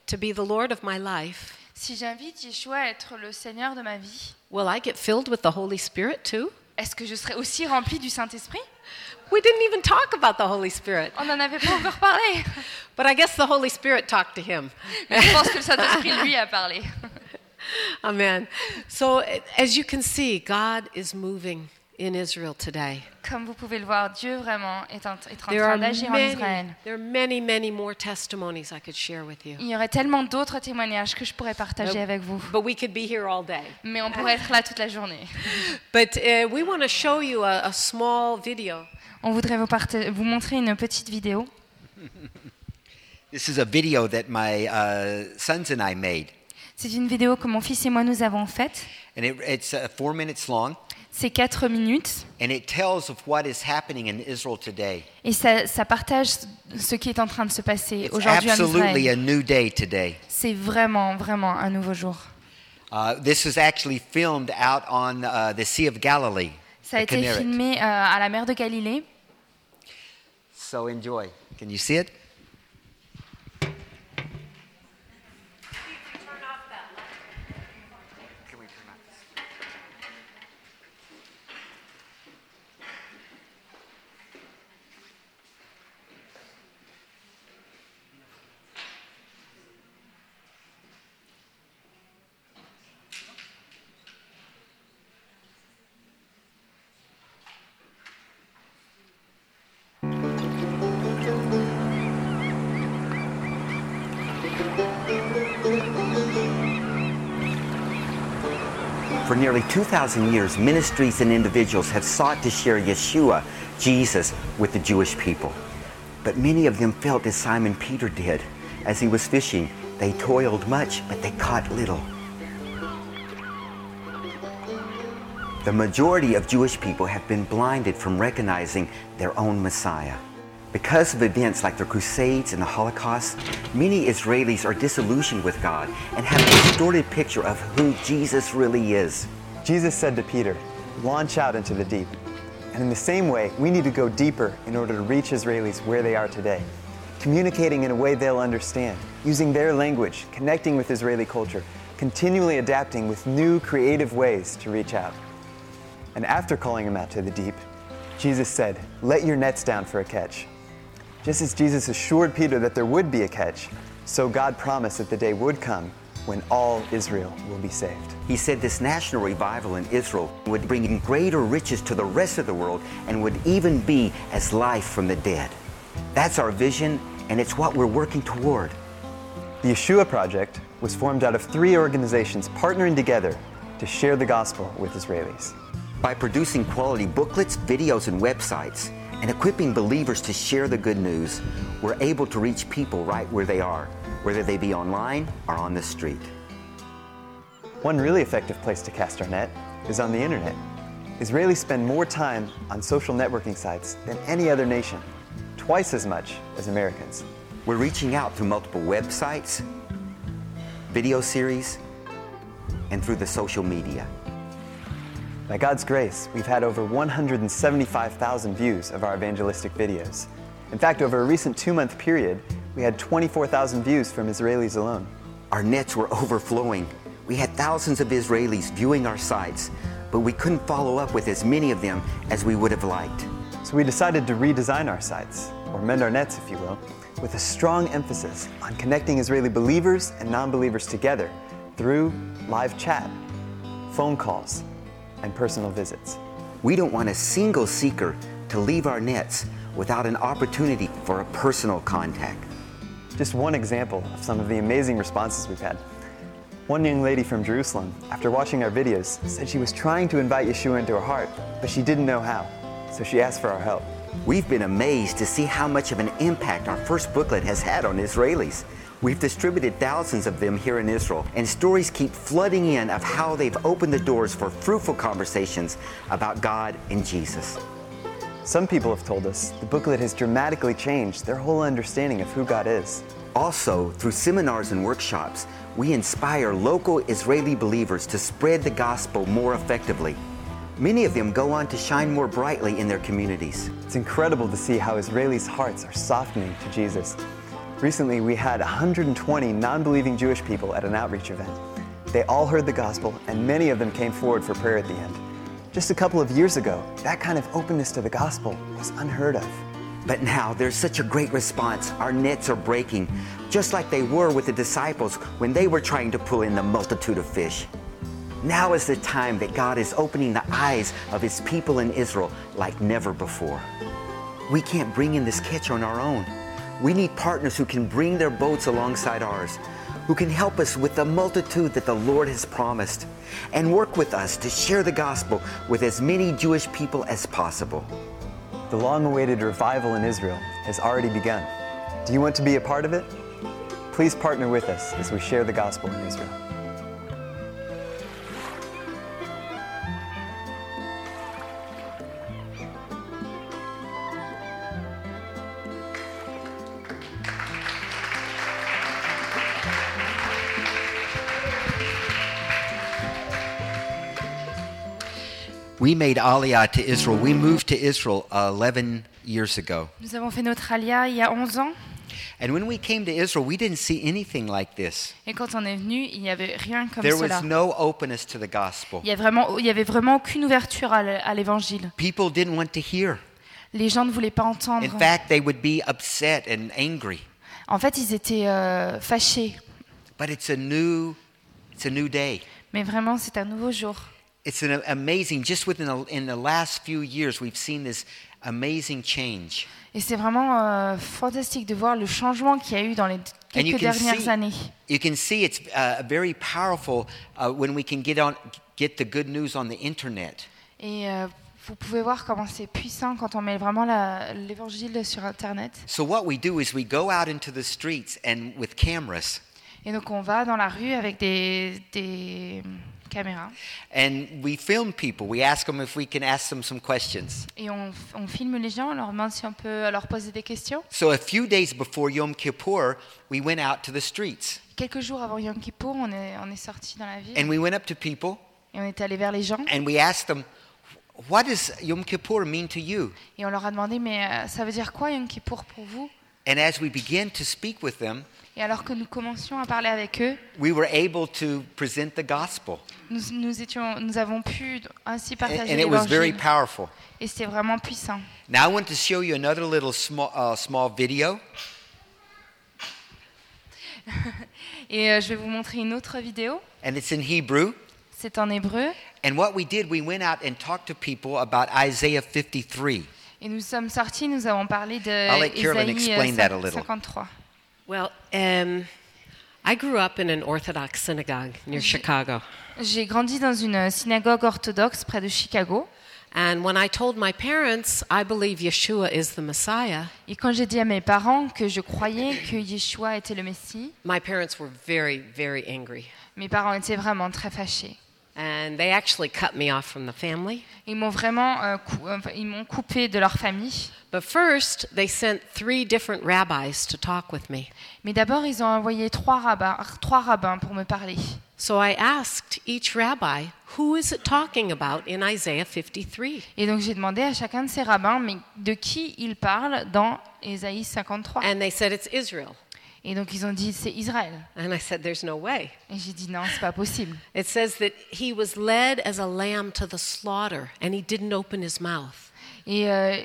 to be the Lord of my life, Si j'invite Yeshua à être le Seigneur de ma vie, will I get filled with the Holy Spirit too? est-ce que je serai aussi rempli du Saint-Esprit? We didn't even talk about the Holy Spirit, On n'en avait pas encore parlé. but I guess the Holy Spirit talked to him. Mais je pense que le Saint-Esprit, lui, a parlé. Amen. So as you can see, God is moving in Israel today. Comme vous pouvez le voir, Dieu vraiment est en, est en There train are d'agir en many, Israël. there are many, many more testimonies I could share with you. Il y aurait tellement d'autres témoignages que je pourrais partager avec vous. But we could be here all day. Mais on pourrait être là toute la journée. But uh, we want to show you a, a small video. On voudrait vous, vous montrer une petite vidéo. This is a video that my uh, sons and I made, C'est une vidéo que mon fils et moi nous avons faite. and it, it's uh, four minutes long, C'est 4 minutes and it tells of what is happening in Israel today. et ça, ça partage ce qui est en train de se passer aujourd'hui en Israël. a new day today. C'est vraiment, vraiment un nouveau jour. Uh, this was actually filmed out on uh, the Sea of Galilee, Ça a été filmé euh, à la mer de Galilée. So enjoy. Can you see it? Nearly 2,000 years, ministries and individuals have sought to share Yeshua, Jesus, with the Jewish people. But many of them felt as Simon Peter did. As he was fishing, they toiled much, but they caught little. The majority of Jewish people have been blinded from recognizing their own Messiah. Because of events like the Crusades and the Holocaust, many Israelis are disillusioned with God and have a distorted picture of who Jesus really is. Jesus said to Peter, Launch out into the deep. And in the same way, we need to go deeper in order to reach Israelis where they are today, communicating in a way they'll understand, using their language, connecting with Israeli culture, continually adapting with new creative ways to reach out. And after calling him out to the deep, Jesus said, Let your nets down for a catch. Just as Jesus assured Peter that there would be a catch, so God promised that the day would come when all Israel will be saved. He said this national revival in Israel would bring in greater riches to the rest of the world and would even be as life from the dead. That's our vision, and it's what we're working toward. The Yeshua Project was formed out of three organizations partnering together to share the gospel with Israelis. By producing quality booklets, videos, and websites, and equipping believers to share the good news, we're able to reach people right where they are, whether they be online or on the street. One really effective place to cast our net is on the internet. Israelis spend more time on social networking sites than any other nation, twice as much as Americans. We're reaching out through multiple websites, video series, and through the social media. By God's grace, we've had over 175,000 views of our evangelistic videos. In fact, over a recent two month period, we had 24,000 views from Israelis alone. Our nets were overflowing. We had thousands of Israelis viewing our sites, but we couldn't follow up with as many of them as we would have liked. So we decided to redesign our sites, or mend our nets, if you will, with a strong emphasis on connecting Israeli believers and non believers together through live chat, phone calls, and personal visits. We don't want a single seeker to leave our nets without an opportunity for a personal contact. Just one example of some of the amazing responses we've had. One young lady from Jerusalem, after watching our videos, said she was trying to invite Yeshua into her heart, but she didn't know how. So she asked for our help. We've been amazed to see how much of an impact our first booklet has had on Israelis. We've distributed thousands of them here in Israel, and stories keep flooding in of how they've opened the doors for fruitful conversations about God and Jesus. Some people have told us the booklet has dramatically changed their whole understanding of who God is. Also, through seminars and workshops, we inspire local Israeli believers to spread the gospel more effectively. Many of them go on to shine more brightly in their communities. It's incredible to see how Israelis' hearts are softening to Jesus. Recently, we had 120 non believing Jewish people at an outreach event. They all heard the gospel, and many of them came forward for prayer at the end. Just a couple of years ago, that kind of openness to the gospel was unheard of. But now there's such a great response. Our nets are breaking, just like they were with the disciples when they were trying to pull in the multitude of fish. Now is the time that God is opening the eyes of His people in Israel like never before. We can't bring in this catch on our own. We need partners who can bring their boats alongside ours, who can help us with the multitude that the Lord has promised, and work with us to share the gospel with as many Jewish people as possible. The long awaited revival in Israel has already begun. Do you want to be a part of it? Please partner with us as we share the gospel in Israel. We made Aliyah to Israel. We moved to Israel uh, 11 years ago. Nous avons fait notre alia il y a 11 ans. And when we came to Israel, we didn't see anything like this. Et quand on est venu, il n'y avait rien comme There cela. was no openness to the gospel. Il y, a vraiment, il y avait vraiment aucune ouverture à l- à l'évangile. People didn't want to hear. Les gens ne voulaient pas entendre. In fact, they would be upset and angry. En fait, ils étaient euh, fâchés. But it's a new, it's a new day. Mais vraiment, c'est un nouveau jour. It's an amazing. Just within the, in the last few years, we've seen this amazing change. Et c'est vraiment euh, fantastique de voir le changement qu'il y a eu dans les quelques can dernières see, années. you can see it's uh, very powerful uh, when we can get on, get the good news on the internet. Et euh, vous pouvez voir comment c'est puissant quand on met vraiment l'évangile sur Internet. So what we do is we go out into the streets and with cameras, Et donc on va dans la rue avec des, des caméras and we film people. We ask them if we can ask them some questions. et on, on filme les gens, on leur demande si on peut leur poser des questions. So a few days before Yom Kippur, we went out to the streets Quelques jours avant Yom Kippour, on est, on est sorti dans la ville and we went up to people et on est allé vers les gens and we asked them, "What does Yom Kippur mean to you?" et on leur a demandé mais euh, ça veut dire quoi Yom Kippour pour vous And as we began to speak with them, Et alors que nous commencions à parler avec eux, we were able to present the gospel, nous, nous, étions, nous avons pu ainsi and, partager and it was very powerful. et c'était vraiment puissant. Now I want to show you another little small uh, small video. Et euh, je vais vous montrer une autre vidéo. and it's in Hebrew. C'est en hébreu. And what we did, we went out and talked to people about Isaiah 53. Et nous sommes sortis, nous avons parlé de I'll let Carolyn Ésaïe explain that a euh, little. 53. Well, um, I grew up in an Orthodox synagogue near Chicago. J'ai grandi dans une synagogue orthodoxe près de Chicago. And when I told my parents, I believe Yeshua is the Messiah, Et quand j'ai dit à mes parents que je croyais que Yeshua était le Messie, my parents were very, very angry. mes parents étaient vraiment très fâchés. And they actually cut me off from the family. Ils m'ont vraiment euh, enfin, ils m'ont coupé de leur famille. But first, they sent three different rabbis to talk with me. Mais d'abord, ils ont envoyé trois rabbins, trois rabbins pour me parler. So I asked each rabbi, who is it talking about in Isaiah 53? Et donc j'ai demandé à chacun de ces rabbins, mais de qui ils parlent dans Ésaïe 53 And they said it's Israel. Et donc ils ont dit c'est Israël. And I said, there's no way. Et j'ai dit non, c'est pas possible. It says that he was led as a lamb to the slaughter, and he didn't open his mouth. Et euh,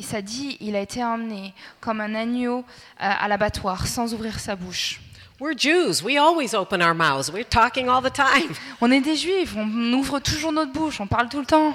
ça dit, il a été emmené comme un agneau euh, à l'abattoir sans ouvrir sa bouche. We're Jews. We always open our mouths. We're talking all the time. On est des juifs, on ouvre toujours notre bouche, on parle tout le temps.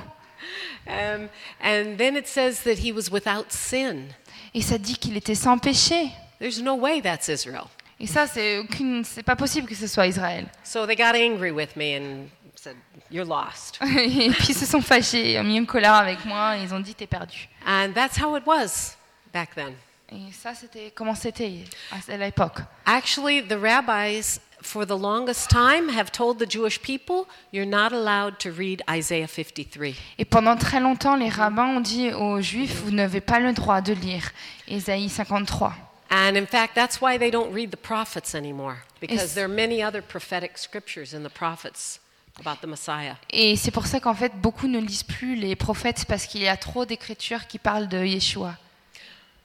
Um, and then it says that he was without sin. Et ça dit qu'il était sans péché. There's no way that's Israel. Et ça, c'est aucune, c'est pas possible que ce soit Israël. So they got angry with me and said, You're lost. Et puis ils se sont fâchés, ils ont mis une colère avec moi, et ils ont dit t'es perdu. And that's how it was back then. Et ça, c'était comment c'était à à l'époque. Actually, the rabbis, for the longest time, have told the Jewish people, You're not allowed to read Isaiah 53. Et pendant très longtemps, les rabbins ont dit aux Juifs vous n'avez pas le droit de lire Ésaïe 53. And in fact, that's why they don't read the prophets anymore, because there are many other prophetic scriptures in the prophets about the Messiah. Et c'est pour ça qu'en fait, beaucoup ne lisent plus les prophètes parce qu'il y a trop d'écritures qui parlent de Yeshua.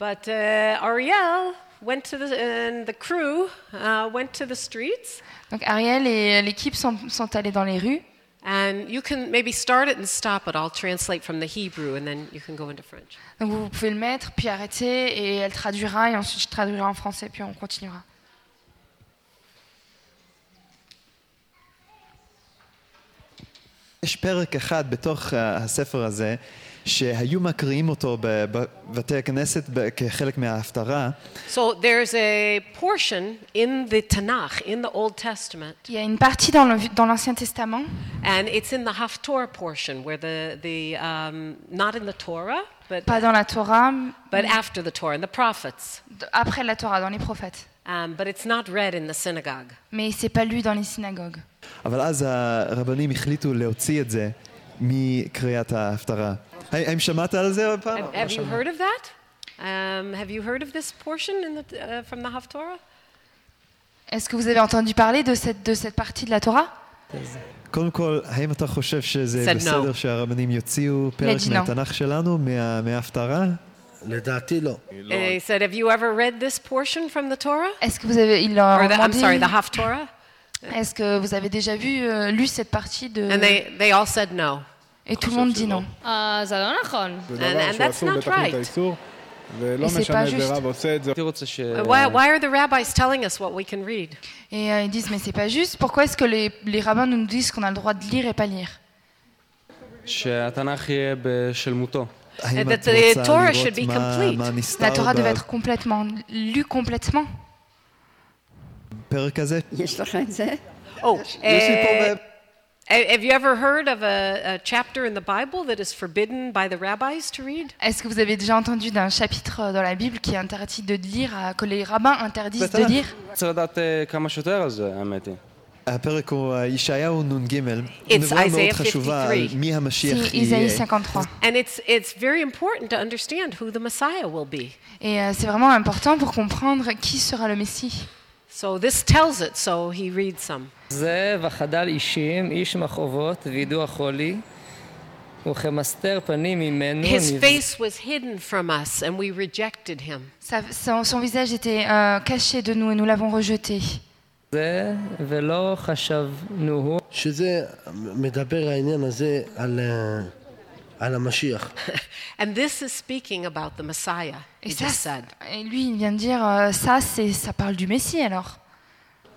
But uh, Ariel went to the, and the crew uh, went to the streets, Donc Ariel et l'équipe sont, sont allés dans les rues. and you can maybe start it and stop it. I'll translate from the Hebrew, and then you can go into French. Donc vous pouvez le mettre, puis arrêter, et elle traduira, et ensuite je traduirai en français, puis on continuera. יש פרק אחד בתוך אה, הספר הזה, שהיו מקריאים אותו בבתי הכנסת ב- כחלק מההפטרה, So there's a portion in the Tanakh, in the Old Testament, Il y a une partie dans le- dans l'Ancien Testament, and it's in the Haftorah portion, where the, the um, not in the Torah, but, pas dans la Torah, but after the Torah, in the prophets. après la Torah, dans les prophètes. Um, but it's not read in the synagogue. Mais c'est pas lu dans les synagogues. אבל אז הרבנים החליטו להוציא את זה מקריאת ההפטרה. האם שמעת על זה עוד פעם? Have, have you heard of that? Um, have you heard of this portion in the, uh, from the Haftorah? Est-ce que vous avez entendu parler de cette, de cette partie de la Torah קודם כל, האם אתה חושב שזה Said no. בסדר שהרבנים יוציאו פרק Legino. מהתנ"ך שלנו, מה- מההפטרה? לדעתי לא. And he said, Have you ever read this portion from the Torah? Est-ce que vous avez, il leur a Or the, I'm demandé, sorry, the Haftorah? est-ce que vous avez déjà vu, euh, lu cette partie de... And they, they all said no. Et tout le monde dit non. אה, זה לא נכון. זה And- דבר and שהוא that's אסור not בתכלית right. האיסור, ולא וזה משנה פשוט. איזה רב עושה את זה. הייתי רוצה ש... Uh, Why, why are the rabbis telling us what we can read? Et euh, ils disent, mais c'est pas juste. Pourquoi est-ce que les, les rabbins nous disent qu'on a le droit de lire et pas lire שהתנ"ך יהיה בשלמותו. האם that את the רוצה Torah לראות should be מה- complete. מה La נסתר Torah devait être complètement lue complètement. בפרק הזה? יש לך את זה? Oh, יש לי פה... uh, have you ever heard of a, a chapter in the Bible that is forbidden by the rabbis to read? Est-ce que vous avez déjà entendu d'un chapitre euh, dans la Bible qui est interdit de lire, à- que les rabbins interdisent de בטח. lire רוצה לדעת אה, כמה שיותר על זה, האמת היא. הפרק הוא אה, ישעיהו נ"ג, It's נבואה מאוד Isaiah חשובה על 53. מי המשיח C'est Isaïe יהיה. 53. And it's, it's very important to understand who the Messiah will be. Et euh, c'est vraiment important pour comprendre qui sera le Messie. So this tells it, so he reads some. זה וחדל אישים, איש מחובות, וידוע חולי, וכמסתר פנים ממנו His נבז- face was hidden from us, and we rejected him. Sa- son, son visage était euh, caché de nous et nous l'avons rejeté. זה, ולא חשבנוהו. שזה מדבר העניין הזה על, אה, על המשיח. And this is speaking about the Messiah, he Et, ça, just said. et lui, il vient de dire euh, ça, c'est, ça parle du Messie alors.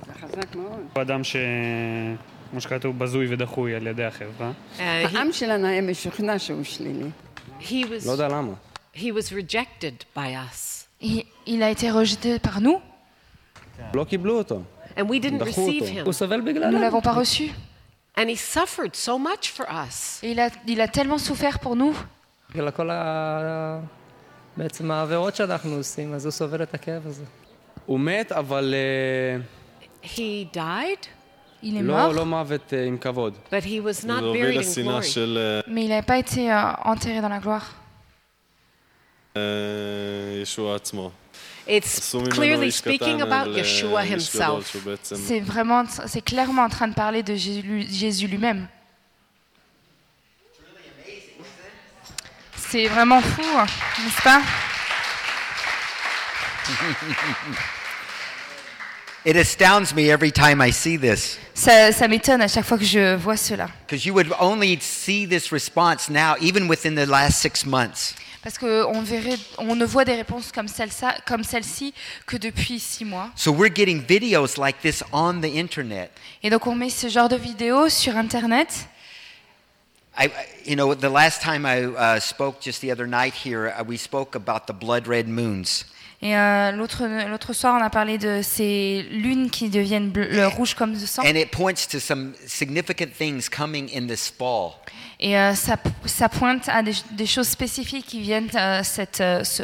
זה חזק מאוד. הוא אדם ש... כמו שכתוב, בזוי ודחוי על ידי החברה. Uh, he, העם שלנו היה משוכנע שהוא שלילי. he, was, לא יודע למה. he was rejected by us. Il a été rejeté par nous. לא קיבלו אותו. And we didn't דחו receive אותו. him. הוא סובל Nous ne בגללנו. l'avons pas reçu. And he suffered so much for us. Il a, il a tellement souffert pour nous. בגלל כל ה... בעצם העבירות שאנחנו עושים, אז הוא סובל את הכאב הזה. הוא מת, אבל אה, He died? Il est mort? But he was not buried in glory. Mais il n'a pas été euh, enterré dans la gloire. It's clearly speaking about Yeshua himself. C'est vraiment, c'est clairement en train de parler de Jésus lui-même. C'est vraiment fou, hein, n'est-ce pas? It astounds me every time I see this. Ça, ça m'étonne à chaque fois que je vois cela. Because you would only see this response now, even within the last six months. Parce qu'on on ne voit des réponses comme celle-ci comme celle-ci que depuis six mois. So we're getting videos like this on the internet. Et donc on met ce genre de vidéos sur Internet. I, I- you know, the last time I uh, spoke just the other night here, uh, we spoke about the blood red moons. Et euh, l'autre l'autre soir, on a parlé de ces lunes qui deviennent bleu- rouges comme du sang. And it points to some significant things coming in this fall. Et euh, ça, ça pointe à des, des choses spécifiques qui viennent euh, cette, ce-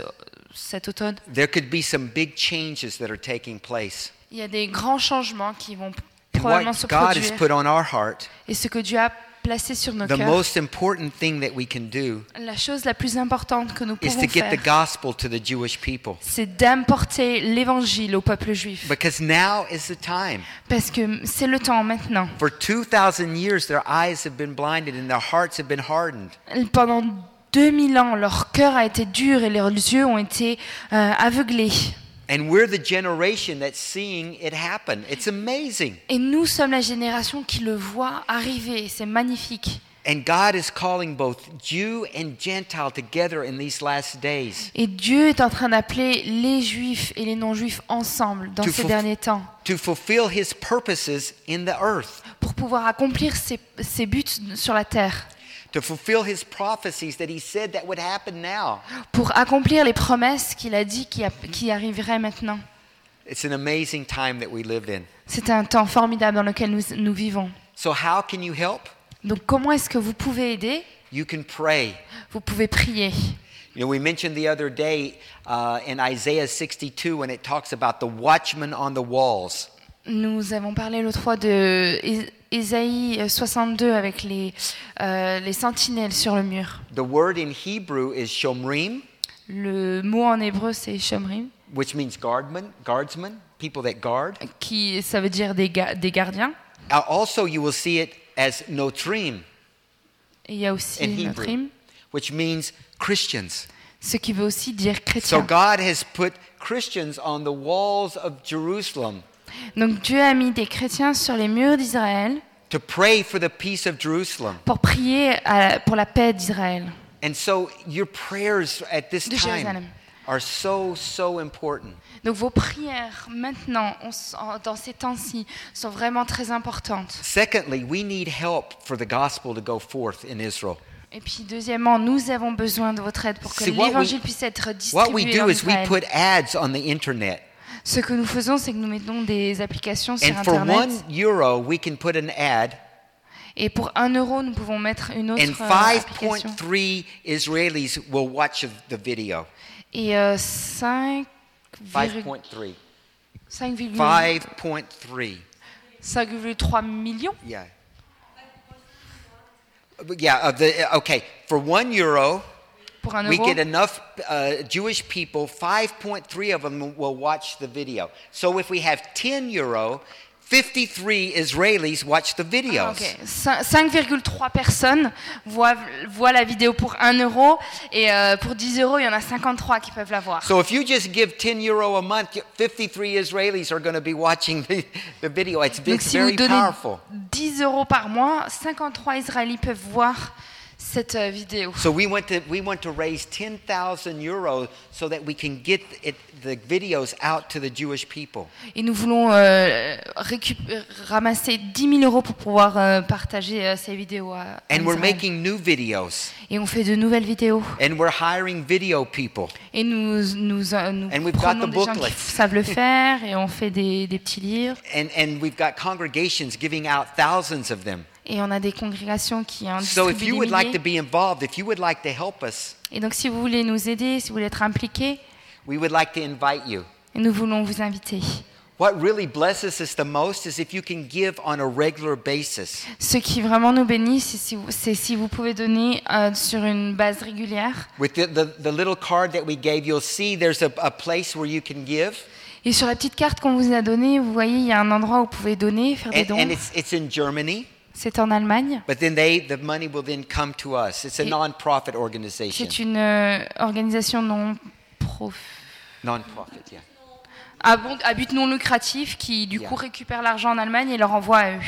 cet automne. There could be some big changes that are taking place. Il y a des grands changements qui vont probablement se God has produire. put on our heart, Et ce que Dieu a placé sur nos the cœurs, most important thing that we can do la chose la plus importante que nous is pouvons to get the faire, gospel to the Jewish people. c'est d'importer l'évangile au peuple juif. Because now is the time. Parce que c'est le temps maintenant. For 2,000 years, their eyes have been blinded and their hearts have been hardened. Pendant 2000 ans, leur cœur a été dur et leurs yeux ont été euh, aveuglés. And we're the generation that's seeing it happen. It's amazing. Et nous sommes la génération qui le voit arriver. C'est magnifique. And God is calling both Jew and Gentile together in these last days Et Dieu est en train d'appeler les juifs et les non-juifs ensemble dans To ces derniers temps to fulfill His purposes in the earth, pour pouvoir accomplir ses, ses buts sur la terre, to fulfill His prophecies that He said that would happen now. pour accomplir les promesses qu'il a dit qui, a- qui arriveraient maintenant. It's an amazing time that we live in. C'est un temps formidable dans lequel nous, nous vivons. So, how can you help? Donc comment est-ce que vous pouvez aider? You can pray. Vous pouvez prier. You know, we mentioned the other day uh, in Isaiah 62 when it talks about the watchman on the walls. Nous avons parlé l'autre fois de Isaïe 62 avec les, euh, les sentinelles sur le mur. The word in Hebrew is shomrim, Le mot en hébreu c'est shomrim, which means guardman, guardsman, people that guard. qui ça veut dire des, ga- des gardiens. Uh, also, you will see it as notrim Et il y a aussi in notre Hebrew, hymne, which means Christians. ce qui veut aussi dire So chrétien. God has put Christians on the walls of Jerusalem Donc Dieu a mis des chrétiens sur les murs d'Israël to pray for the peace of Jerusalem. pour prier à- pour la paix d'Israël. And so your prayers at this De time Jérusalem. are so, so important. Donc vos prières maintenant, on s- en- dans ces temps-ci, sont vraiment très importantes. Secondly, we need help for the gospel to go forth in Israel. Et puis deuxièmement, nous avons besoin de votre aide pour que See, what we- l'évangile puisse être What we distribué do en is we Israël. put ads on the internet. Ce que nous faisons, c'est que nous mettons des applications sur And for Internet. one euro, we can put an ad, Et pour un euro, nous pouvons mettre une autre and euh, application. 5.3 Israelis will watch the video. Et euh, 5, 5.3. 5,3 5.3. 5,3 millions. Yeah. Yeah, of the, okay. For one euro, Pour un we get enough uh, Jewish people, 5.3 of them will watch the video. So if we have 10 euro, 53 Israelis watch the videos. Ah, ok. 5,3 personnes voient, voient la vidéo pour 1 euro et euh, pour 10 euros, il y en a 53 qui peuvent la voir. So if you just give 10 euro a month, 53 Israelis are going to be watching the, the video. It's, Donc it's si vous very donnez powerful. 10 euros par mois, 53 Israéliens peuvent voir cette euh, vidéo. So we want to we want to raise 10,000 euros so that we can get it, the videos out to the Jewish people. Et nous voulons euh, ramasser 10 000 euros pour pouvoir euh, partager euh, ces vidéos. À, And we're making new videos. Et on fait de nouvelles vidéos. And we're hiring video people. Et nous, nous, nous And we've got the des gens qui booklets. savent le faire et on fait des, des petits livres. And and we've got congregations giving out thousands of them. Et on a des congrégations qui en So if distribuent you des would like to milliers. be involved, if you would like to help us, Et donc si vous voulez nous aider, si vous voulez être impliqués, we would like to invite you. et nous voulons vous inviter. What really blesses us the most is if you can give on a regular basis. Ce qui vraiment nous bénit, c'est si vous, c'est si vous pouvez donner euh, sur une base régulière. With the, the, the little card that we gave, you'll see there's a, a place where you can give. Et sur la petite carte qu'on vous a donnée, vous voyez, il y a un endroit où vous pouvez donner, faire des And, dons. and it's, it's in Germany, C'est en Allemagne. but then they, the money will then come to us. It's a non-profit organization. C'est une euh, organisation non prof... Non-profit, yeah. à, bon- à but non lucratif qui du coup récupère l'argent en Allemagne et le renvoie à eux.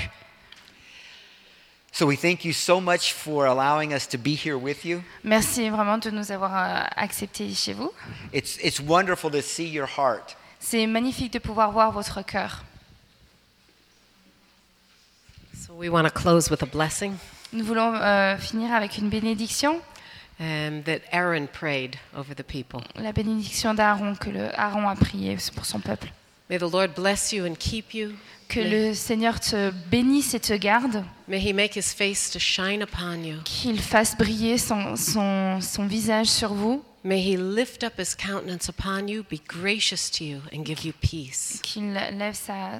So we thank you so much for allowing us to be here with you. Merci vraiment de nous avoir euh, acceptés chez vous. It's, it's wonderful to see your heart. C'est magnifique de pouvoir voir votre cœur. So we want to close with a blessing Nous voulons euh, finir avec une bénédiction, um, that Aaron prayed over the people. la bénédiction d'Aaron que le Aaron a prié pour son peuple. May the Lord bless you and keep you. Que May- le Seigneur te bénisse et te garde, May he make his face to shine upon you. qu'il fasse briller son, son, son visage sur vous, May he lift up his countenance upon you, be gracious to you, and give you peace. qu'il lève sa,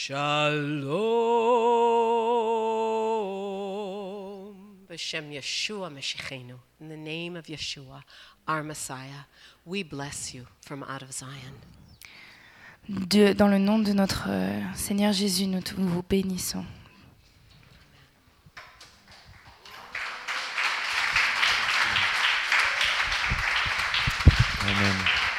Shalom. B'Shem Yeshua Meshechenu, in the name of Yeshua, our Messiah, we bless you from out of Zion. Dieu, dans le nom de notre euh, Seigneur Jésus, nous vous bénissons.